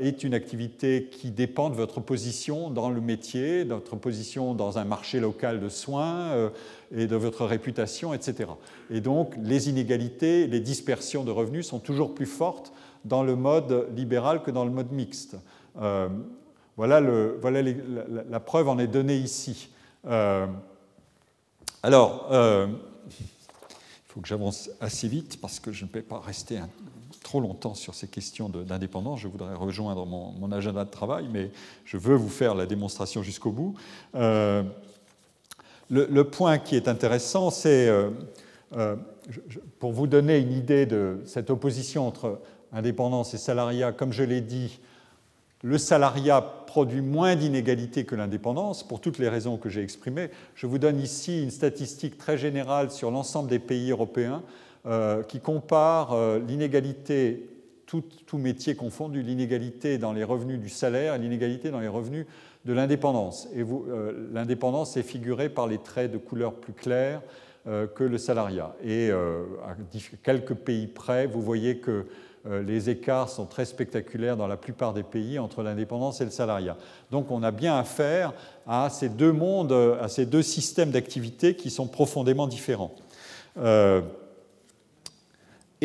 est une activité qui dépend de votre position dans le métier, de votre position dans un marché local de soins et de votre réputation, etc. Et donc les inégalités, les dispersions de revenus sont toujours plus fortes dans le mode libéral que dans le mode mixte. Voilà, la, preuve en est donnée ici. Euh, alors, euh, il faut que j'avance assez vite parce que je ne peux pas rester trop longtemps sur ces questions d'indépendance. Je voudrais rejoindre mon, agenda de travail, mais je veux vous faire la démonstration jusqu'au bout. Euh, le, point qui est intéressant, c'est, pour vous donner une idée de cette opposition entre indépendance et salariat, comme je l'ai dit, le salariat produit moins d'inégalités que l'indépendance, pour toutes les raisons que j'ai exprimées. Je vous donne ici une statistique très générale sur l'ensemble des pays européens euh, qui compare euh, l'inégalité, tout, métier confondu, l'inégalité dans les revenus du salaire et l'inégalité dans les revenus de l'indépendance. Et euh, l'indépendance est figurée par les traits de couleur plus clairs que le salariat. Et à quelques pays près, vous voyez que euh, les écarts sont très spectaculaires dans la plupart des pays entre l'indépendance et le salariat. Donc on a bien affaire à ces deux mondes, à ces deux systèmes d'activité qui sont profondément différents. Euh,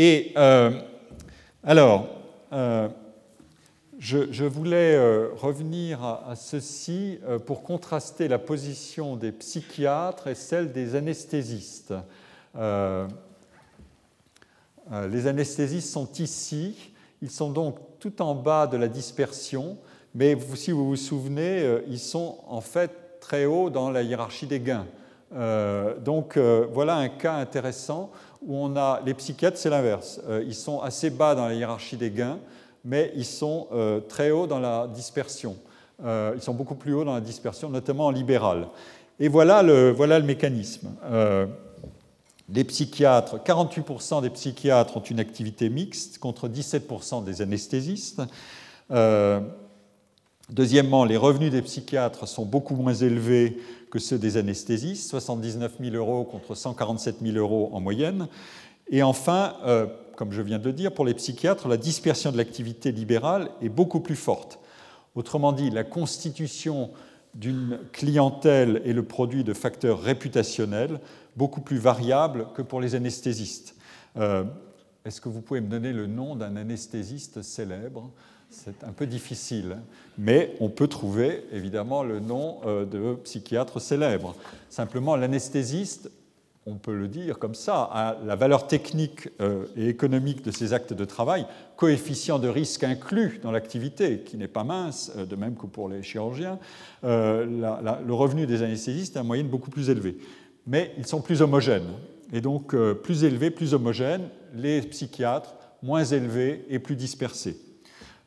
et euh, alors, je, voulais revenir à, ceci pour contraster la position des psychiatres et celle des anesthésistes. Euh, les anesthésistes sont ici, ils sont donc tout en bas de la dispersion, mais si vous vous souvenez, euh, ils sont en fait très haut dans la hiérarchie des gains. Euh, donc voilà un cas intéressant où on a les psychiatres, c'est l'inverse. ils sont assez bas dans la hiérarchie des gains, mais ils sont très hauts dans la dispersion. ils sont beaucoup plus hauts dans la dispersion, notamment en libéral. Et voilà le, voilà le mécanisme les psychiatres, 48% des psychiatres ont une activité mixte contre 17% des anesthésistes. Euh, deuxièmement, les revenus des psychiatres sont beaucoup moins élevés que ceux des anesthésistes, 79 000 euros contre 147 000 euros en moyenne. Et enfin, euh, comme je viens de le dire, pour les psychiatres, la dispersion de l'activité libérale est beaucoup plus forte. Autrement dit, la constitution d'une clientèle est le produit de facteurs réputationnels beaucoup plus variable que pour les anesthésistes. Euh, est-ce que vous pouvez me donner le nom d'un anesthésiste célèbre? C'est un peu difficile, mais on peut trouver évidemment le nom euh, de psychiatre célèbre. Simplement, l'anesthésiste, on peut le dire comme ça, a la valeur technique euh, et économique de ses actes de travail, coefficient de risque inclus dans l'activité, qui n'est pas mince, de même que pour les chirurgiens, le revenu des anesthésistes est en moyenne beaucoup plus élevé mais ils sont plus homogènes. Et donc, euh, plus élevés, plus homogènes, les psychiatres, moins élevés et plus dispersés.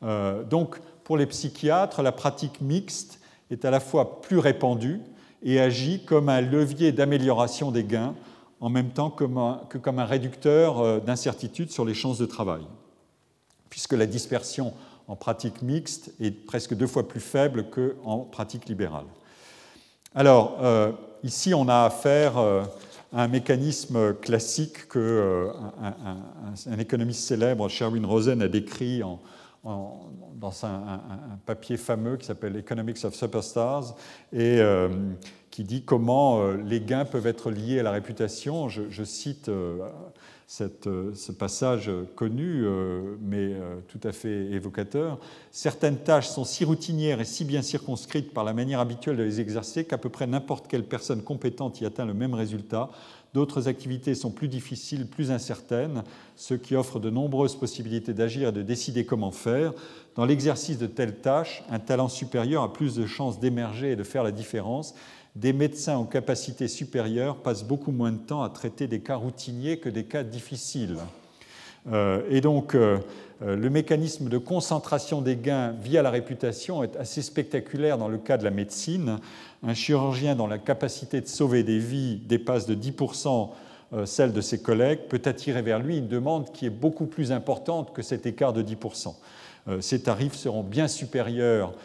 Euh, donc, pour les psychiatres, la pratique mixte est à la fois plus répandue et agit comme un levier d'amélioration des gains, en même temps que comme un réducteur euh, d'incertitude sur les chances de travail, puisque la dispersion en pratique mixte est presque deux fois plus faible qu'en pratique libérale. Alors, ici, on a affaire euh, à un mécanisme classique euh, un, économiste célèbre, Sherwin Rosen, a décrit dans un, papier fameux qui s'appelle Economics of Superstars et euh, qui dit comment les gains peuvent être liés à la réputation. je cite euh, ce passage connu, euh, mais euh, tout à fait évocateur. Certaines tâches sont si routinières et si bien circonscrites par la manière habituelle de les exercer qu'à peu près n'importe quelle personne compétente y atteint le même résultat. D'autres activités sont plus difficiles, plus incertaines, ce qui offre de nombreuses possibilités d'agir et de décider comment faire. Dans l'exercice de telles tâches, un talent supérieur a plus de chances d'émerger et de faire la différence des médecins aux capacités supérieures passent beaucoup moins de temps à traiter des cas routiniers que des cas difficiles. Euh, et donc, euh, euh, le mécanisme de concentration des gains via la réputation est assez spectaculaire dans le cas de la médecine. Un chirurgien dont la capacité de sauver des vies dépasse de 10% celle de ses collègues peut attirer vers lui une demande qui est beaucoup plus importante que cet écart de 10%. Ces tarifs seront bien supérieurs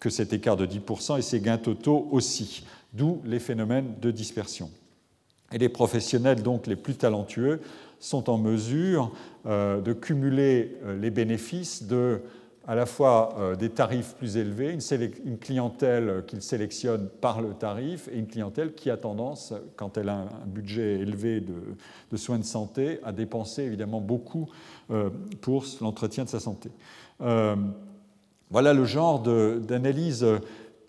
que cet écart de 10% et ses gains totaux aussi, d'où les phénomènes de dispersion. Et les professionnels, donc les plus talentueux, sont en mesure euh, de cumuler euh, les bénéfices de à la fois euh, des tarifs plus élevés, une, clientèle qu'ils sélectionnent par le tarif et une clientèle qui a tendance, quand elle a un budget élevé de, soins de santé, à dépenser évidemment beaucoup pour l'entretien de sa santé. Voilà le genre d'analyse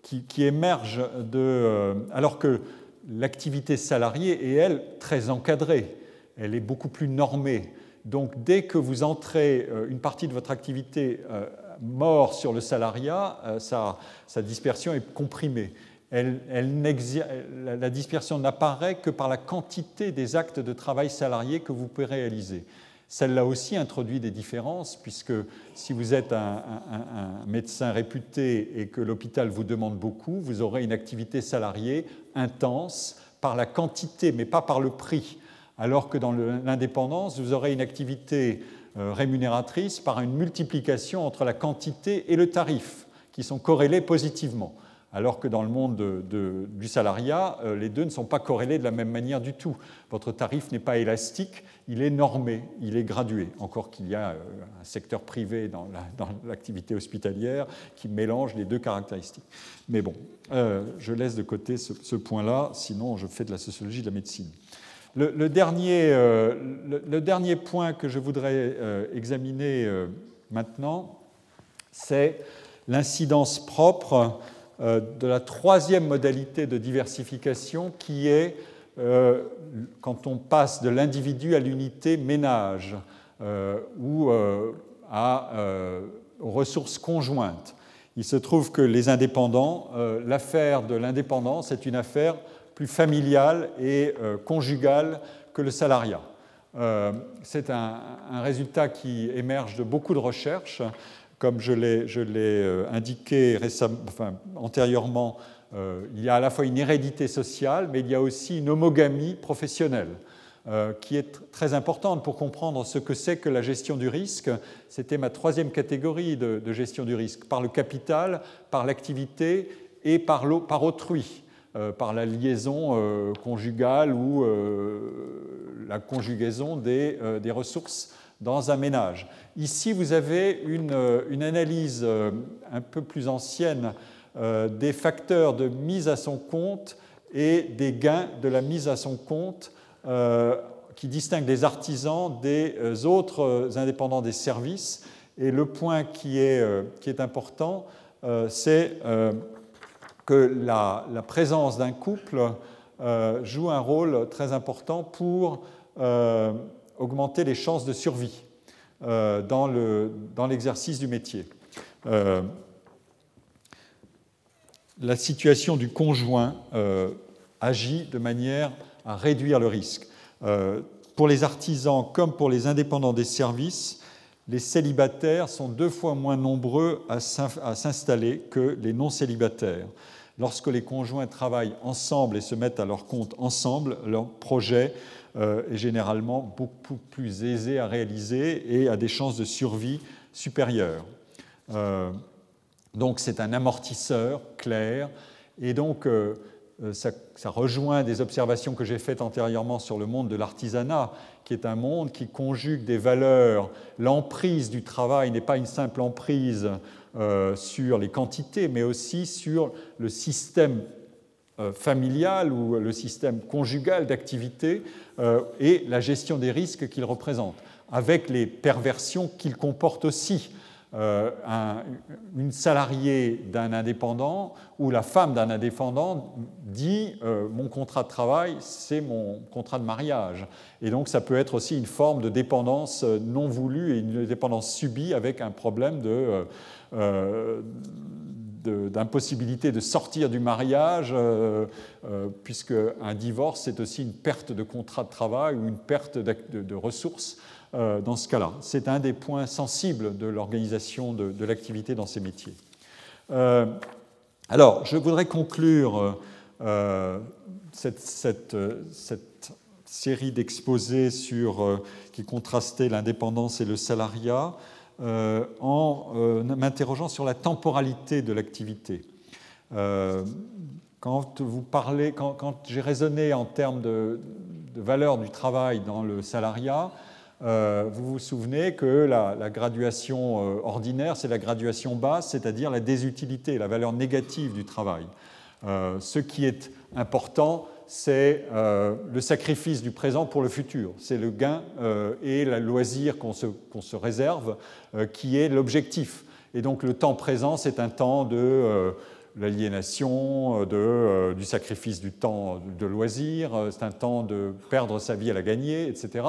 qui, émerge de, euh, alors que l'activité salariée est, elle, très encadrée. Elle est beaucoup plus normée. Donc, dès que vous entrez euh, une partie de votre activité euh, mort sur le salariat, sa, dispersion est comprimée. la dispersion n'apparaît que par la quantité des actes de travail salariés que vous pouvez réaliser. Celle-là aussi introduit des différences, puisque si vous êtes un, médecin réputé et que l'hôpital vous demande beaucoup, vous aurez une activité salariée intense par la quantité, mais pas par le prix. Alors que dans l'indépendance, vous aurez une activité euh, rémunératrice par une multiplication entre la quantité et le tarif, qui sont corrélés positivement alors que dans le monde du salariat, euh, les deux ne sont pas corrélés de la même manière du tout. Votre tarif n'est pas élastique, il est normé, il est gradué, encore qu'il y a euh, un secteur privé dans l'activité hospitalière qui mélange les deux caractéristiques. Mais bon, euh, je laisse de côté ce, point-là, sinon je fais de la sociologie de la médecine. Le, dernier, le dernier, point que je voudrais examiner maintenant, c'est l'incidence propre euh, de la troisième modalité de diversification qui est euh, quand on passe de l'individu à l'unité ménage euh, ou à, aux ressources conjointes. Il se trouve que les indépendants, l'affaire de l'indépendance est une affaire plus familiale et conjugale que le salariat. C'est un, résultat qui émerge de beaucoup de recherches comme je l'ai euh, indiqué antérieurement, euh, il y a à la fois une hérédité sociale, mais il y a aussi une homogamie professionnelle euh, qui est très importante pour comprendre ce que c'est que la gestion du risque. C'était ma troisième catégorie de, gestion du risque, par le capital, par l'activité et par, par autrui. Par la liaison conjugale ou la conjugaison des, des ressources dans un ménage. Ici, vous avez une, euh, analyse euh, un peu plus ancienne euh, des facteurs de mise à son compte et des gains de la mise à son compte qui distinguent les artisans des autres indépendants des services. Et le point qui est, qui est important, c'est que la, présence d'un couple joue un rôle très important pour augmenter les chances de survie euh, dans l'exercice du métier. Euh, la situation du conjoint euh, agit de manière à réduire le risque. pour les artisans comme pour les indépendants des services, les célibataires sont deux fois moins nombreux à s'installer que les non célibataires. Lorsque les conjoints travaillent ensemble et se mettent à leur compte ensemble, leur projet euh, est généralement beaucoup plus aisé à réaliser et a des chances de survie supérieures. Euh, donc c'est un amortisseur clair et donc euh, ça, rejoint des observations que j'ai faites antérieurement sur le monde de l'artisanat, qui est un monde qui conjugue des valeurs. L'emprise du travail n'est pas une simple emprise sur les quantités, mais aussi sur le système familial ou le système conjugal d'activité euh, et la gestion des risques qu'il représente, avec les perversions qu'il comporte aussi. Euh, une salariée d'un indépendant ou la femme d'un indépendant dit euh, mon contrat de travail, c'est mon contrat de mariage. Et donc ça peut être aussi une forme de dépendance non voulue et une dépendance subie avec un problème de d'impossibilité de, sortir du mariage, euh, euh, puisque un divorce, c'est aussi une perte de contrat de travail ou une perte de, ressources euh, dans ce cas-là. C'est un des points sensibles de l'organisation de, l'activité dans ces métiers. alors, je voudrais conclure cette, cette, série d'exposés sur, qui contrastaient l'indépendance et le salariat euh, en euh, m'interrogeant sur la temporalité de l'activité. Euh, quand vous parlez, quand, j'ai raisonné en termes de, valeur du travail dans le salariat, vous vous souvenez que la, graduation ordinaire, c'est la graduation basse, c'est-à-dire la désutilité, la valeur négative du travail. ce qui est important, c'est euh, le sacrifice du présent pour le futur. C'est le gain euh, et le loisir qu'on se, réserve euh, qui est l'objectif. Et donc le temps présent, c'est un temps de l'aliénation, du sacrifice du temps de loisir, c'est un temps de perdre sa vie à la gagner, etc.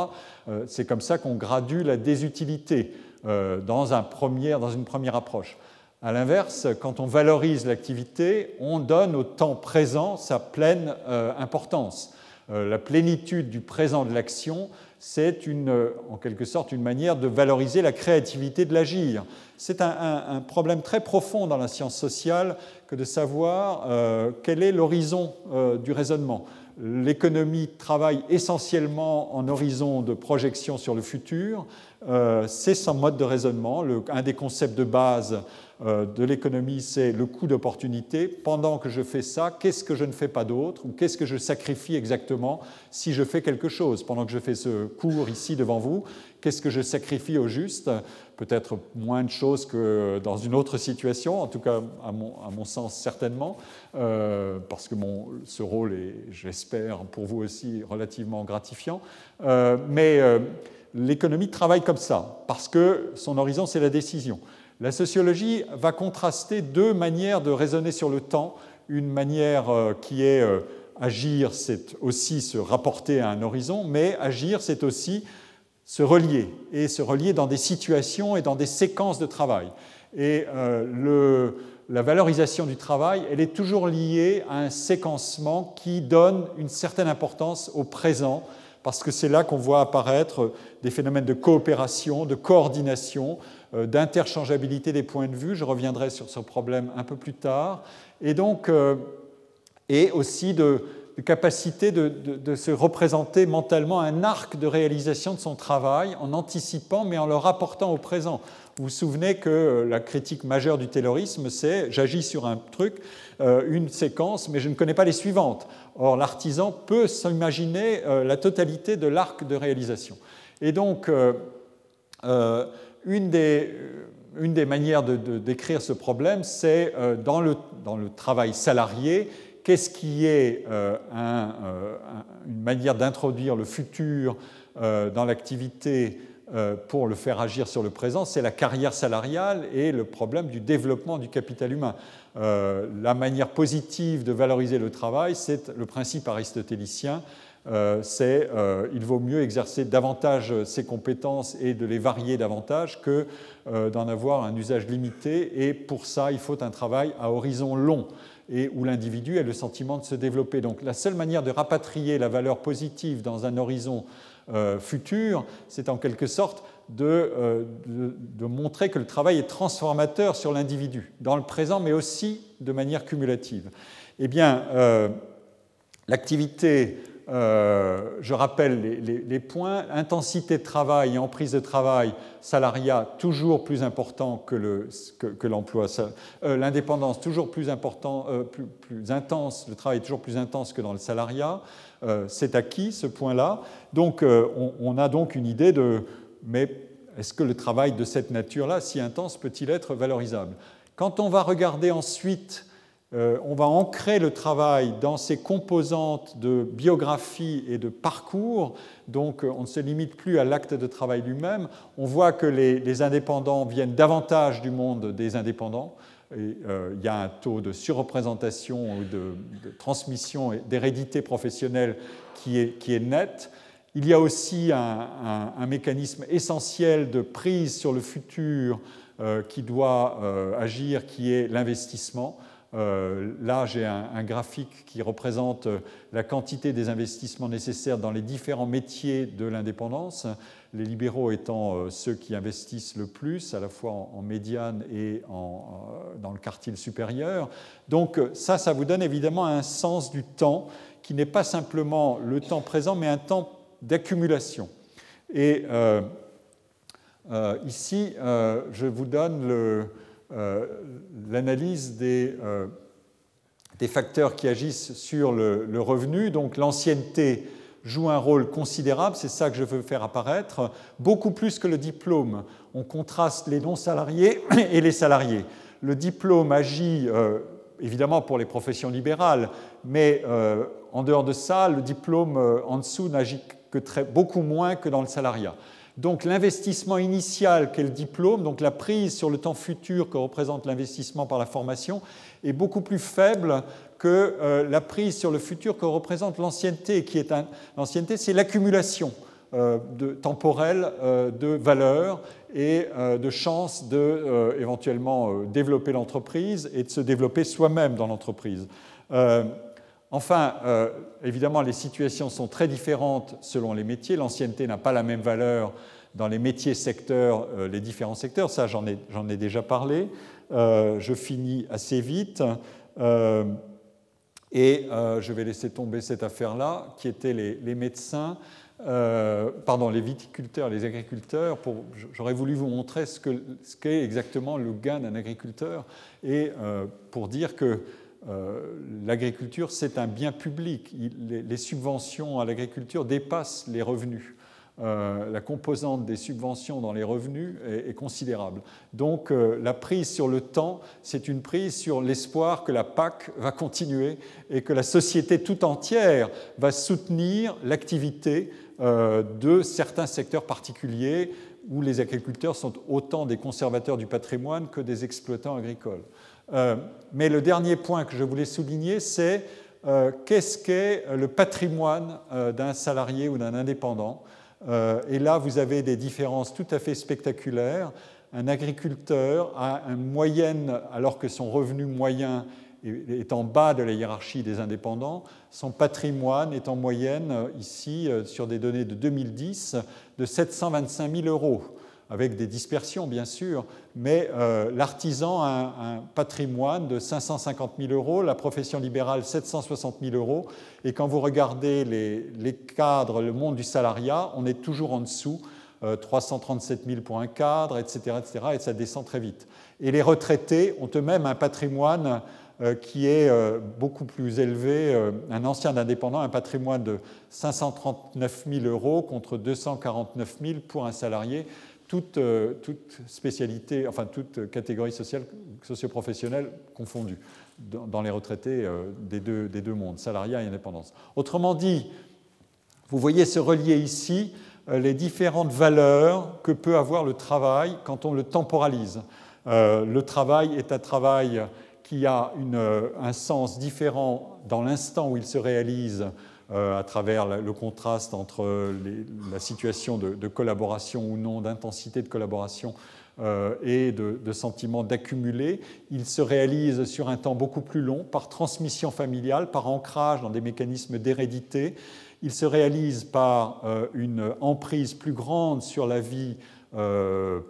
c'est comme ça qu'on gradue la désutilité dans, un dans une première approche. À l'inverse, quand on valorise l'activité, on donne au temps présent sa pleine euh, importance. Euh, la plénitude du présent de l'action, c'est en quelque sorte une manière de valoriser la créativité de l'agir. C'est un, problème très profond dans la science sociale que de savoir euh, quel est l'horizon euh, du raisonnement. L'économie travaille essentiellement en horizon de projection sur le futur. Euh, c'est son mode de raisonnement. un des concepts de base euh, de l'économie, c'est le coût d'opportunité. Pendant que je fais ça, qu'est-ce que je ne fais pas d'autre ou qu'est-ce que je sacrifie exactement si je fais quelque chose? Pendant que je fais ce cours ici devant vous, qu'est-ce que je sacrifie au juste? Peut-être moins de choses que dans une autre situation, en tout cas à mon, sens certainement, euh, parce que mon, ce rôle est, j'espère, pour vous aussi relativement gratifiant. Euh, mais l'économie travaille comme ça, parce que son horizon, c'est la décision. La sociologie va contraster deux manières de raisonner sur le temps. Une manière euh, qui est euh, agir, c'est aussi se rapporter à un horizon, mais agir, c'est aussi se relier, et se relier dans des situations et dans des séquences de travail. Et euh, la valorisation du travail, elle est toujours liée à un séquencement qui donne une certaine importance au présent, parce que c'est là qu'on voit apparaître des phénomènes de coopération, de coordination, euh, d'interchangeabilité des points de vue. Je reviendrai sur ce problème un peu plus tard. Et donc, euh, et aussi de, capacité de, se représenter mentalement un arc de réalisation de son travail en anticipant mais en le rapportant au présent. Vous vous souvenez que la critique majeure du taylorisme, c'est j'agis sur un truc, euh, une séquence, mais je ne connais pas les suivantes. Or, l'artisan peut s'imaginer la totalité de l'arc de réalisation. Et donc, une des, euh, une des manières de, décrire ce problème, c'est euh, dans, le, dans le travail salarié, qu'est-ce qui est euh, une manière d'introduire le futur dans l'activité pour le faire agir sur le présent, c'est la carrière salariale et le problème du développement du capital humain. la manière positive de valoriser le travail, c'est le principe aristotélicien euh, c'est euh, il vaut mieux exercer davantage ses compétences et de les varier davantage que euh, d'en avoir un usage limité. Et pour ça, il faut un travail à horizon long et où l'individu a le sentiment de se développer. Donc la seule manière de rapatrier la valeur positive dans un horizon futur, c'est en quelque sorte de, de, montrer que le travail est transformateur sur l'individu, dans le présent, mais aussi de manière cumulative. Eh bien, l'activité euh, je rappelle les, points. Intensité de travail et emprise de travail, salariat toujours plus important que l'emploi. Euh, l'indépendance toujours plus, euh, plus, intense, le travail toujours plus intense que dans le salariat. C'est acquis ce point-là. Donc on, on, a donc une idée de mais est-ce que le travail de cette nature-là, si intense, peut-il être valorisable? Quand on va regarder ensuite euh, on va ancrer le travail dans ses composantes de biographie et de parcours, donc euh, on ne se limite plus à l'acte de travail lui-même. On voit que les, indépendants viennent davantage du monde des indépendants. Euh, il y a un taux de surreprésentation ou de, transmission et d'hérédité professionnelle qui est, net. Il y a aussi un, mécanisme essentiel de prise sur le futur qui doit agir, qui est l'investissement. Euh, là, j'ai un, graphique qui représente euh, la quantité des investissements nécessaires dans les différents métiers de l'indépendance, les libéraux étant euh, ceux qui investissent le plus, à la fois en, médiane et dans le quartile supérieur. Donc ça, ça vous donne évidemment un sens du temps qui n'est pas simplement le temps présent, mais un temps d'accumulation. Et ici, je vous donne le, l'analyse euh, des, facteurs qui agissent sur le, revenu. Donc l'ancienneté joue un rôle considérable, c'est ça que je veux faire apparaître, beaucoup plus que le diplôme. On contraste les non-salariés et les salariés. Le diplôme agit euh, évidemment pour les professions libérales, mais en dehors de ça, le diplôme en dessous n'agit que beaucoup moins que dans le salariat. Donc l'investissement initial qu'est le diplôme, donc la prise sur le temps futur que représente l'investissement par la formation, est beaucoup plus faible que euh, la prise sur le futur que représente l'ancienneté, qui est l'ancienneté, c'est l'accumulation euh, temporelle euh, de valeurs et de chances de éventuellement développer l'entreprise et de se développer soi-même dans l'entreprise. Enfin, évidemment, les situations sont très différentes selon les métiers. L'ancienneté n'a pas la même valeur dans les métiers secteurs, les différents secteurs. Ça, j'en ai, déjà parlé. je finis assez vite. et je vais laisser tomber cette affaire-là, qui était les, médecins euh, pardon, les viticulteurs, les agriculteurs, j'aurais voulu vous montrer ce qu'est exactement le gain d'un agriculteur et euh, pour dire que euh, l'agriculture, c'est un bien public. les, subventions à l'agriculture dépassent les revenus. la composante des subventions dans les revenus est, considérable. Donc la prise sur le temps, c'est une prise sur l'espoir que la PAC va continuer et que la société tout entière va soutenir l'activité euh, de certains secteurs particuliers où les agriculteurs sont autant des conservateurs du patrimoine que des exploitants agricoles. Euh, mais le dernier point que je voulais souligner, c'est euh, qu'est-ce qu'est le patrimoine d'un salarié ou d'un indépendant? et là, vous avez des différences tout à fait spectaculaires. Un agriculteur a une moyenne, alors que son revenu moyen est en bas de la hiérarchie des indépendants. Son patrimoine est en moyenne, euh, ici, euh, sur des données de 2010, de 725 000 euros, avec des dispersions, bien sûr, mais euh, l'artisan a un, patrimoine de 550 000 euros, la profession libérale 760 000 euros, et quand vous regardez les, cadres, le monde du salariat, on est toujours en dessous. 337 000 pour un cadre, etc., etc., et ça descend très vite. Et les retraités ont eux-mêmes un patrimoine euh, qui est euh, beaucoup plus élevé. Euh, un ancien indépendant, un patrimoine de 539 000 euros contre 249 000 pour un salarié, toute, spécialité, enfin toute catégorie sociale, socio-professionnelle confondue dans les retraités des deux, des deux mondes, salariat et indépendance. Autrement dit, vous voyez se relier ici les différentes valeurs que peut avoir le travail quand on le temporalise. le travail est un travail qui a euh, un sens différent dans l'instant où il se réalise euh, à travers le contraste entre la situation de, collaboration ou non, d'intensité de collaboration euh, et de, sentiment d'accumuler. Il se réalise sur un temps beaucoup plus long par transmission familiale, par ancrage dans des mécanismes d'hérédité. Il se réalise par une emprise plus grande sur la vie euh,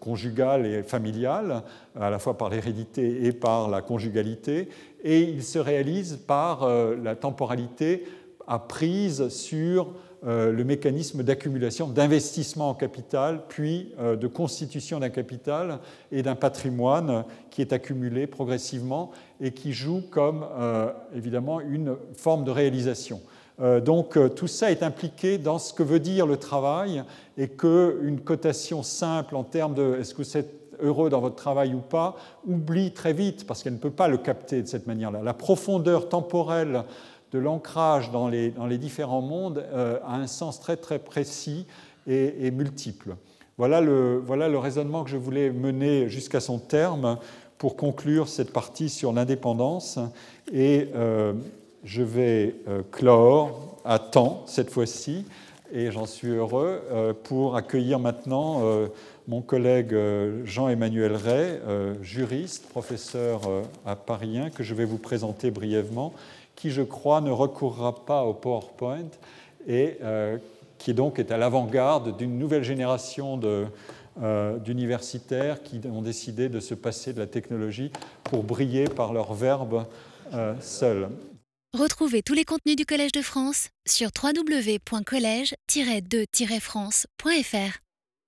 conjugale et familiale, à la fois par l'hérédité et par la conjugalité, et il se réalise par euh, la temporalité apprise sur euh, le mécanisme d'accumulation, d'investissement en capital, puis de constitution d'un capital et d'un patrimoine qui est accumulé progressivement et qui joue comme évidemment une forme de réalisation. Euh, donc euh, tout ça est impliqué dans ce que veut dire le travail et qu'une cotation simple en termes de est-ce que êtes heureux dans votre travail ou pas oublie très vite parce qu'elle ne peut pas le capter de cette manière-là. La profondeur temporelle de l'ancrage dans les, différents mondes euh, a un sens très très précis et, multiple. Voilà le, raisonnement que je voulais mener jusqu'à son terme pour conclure cette partie sur l'indépendance. Et je vais euh, clore à temps cette fois-ci, et j'en suis heureux, euh, pour accueillir maintenant euh, mon collègue Jean-Emmanuel Ray, juriste, professeur à Paris 1, que je vais vous présenter brièvement, qui, je crois, ne recourra pas au PowerPoint et qui donc est à l'avant-garde d'une nouvelle génération d'universitaires qui ont décidé de se passer de la technologie pour briller par leur verbe seul. Retrouvez tous les contenus du Collège de France sur www.colège-2-france.fr.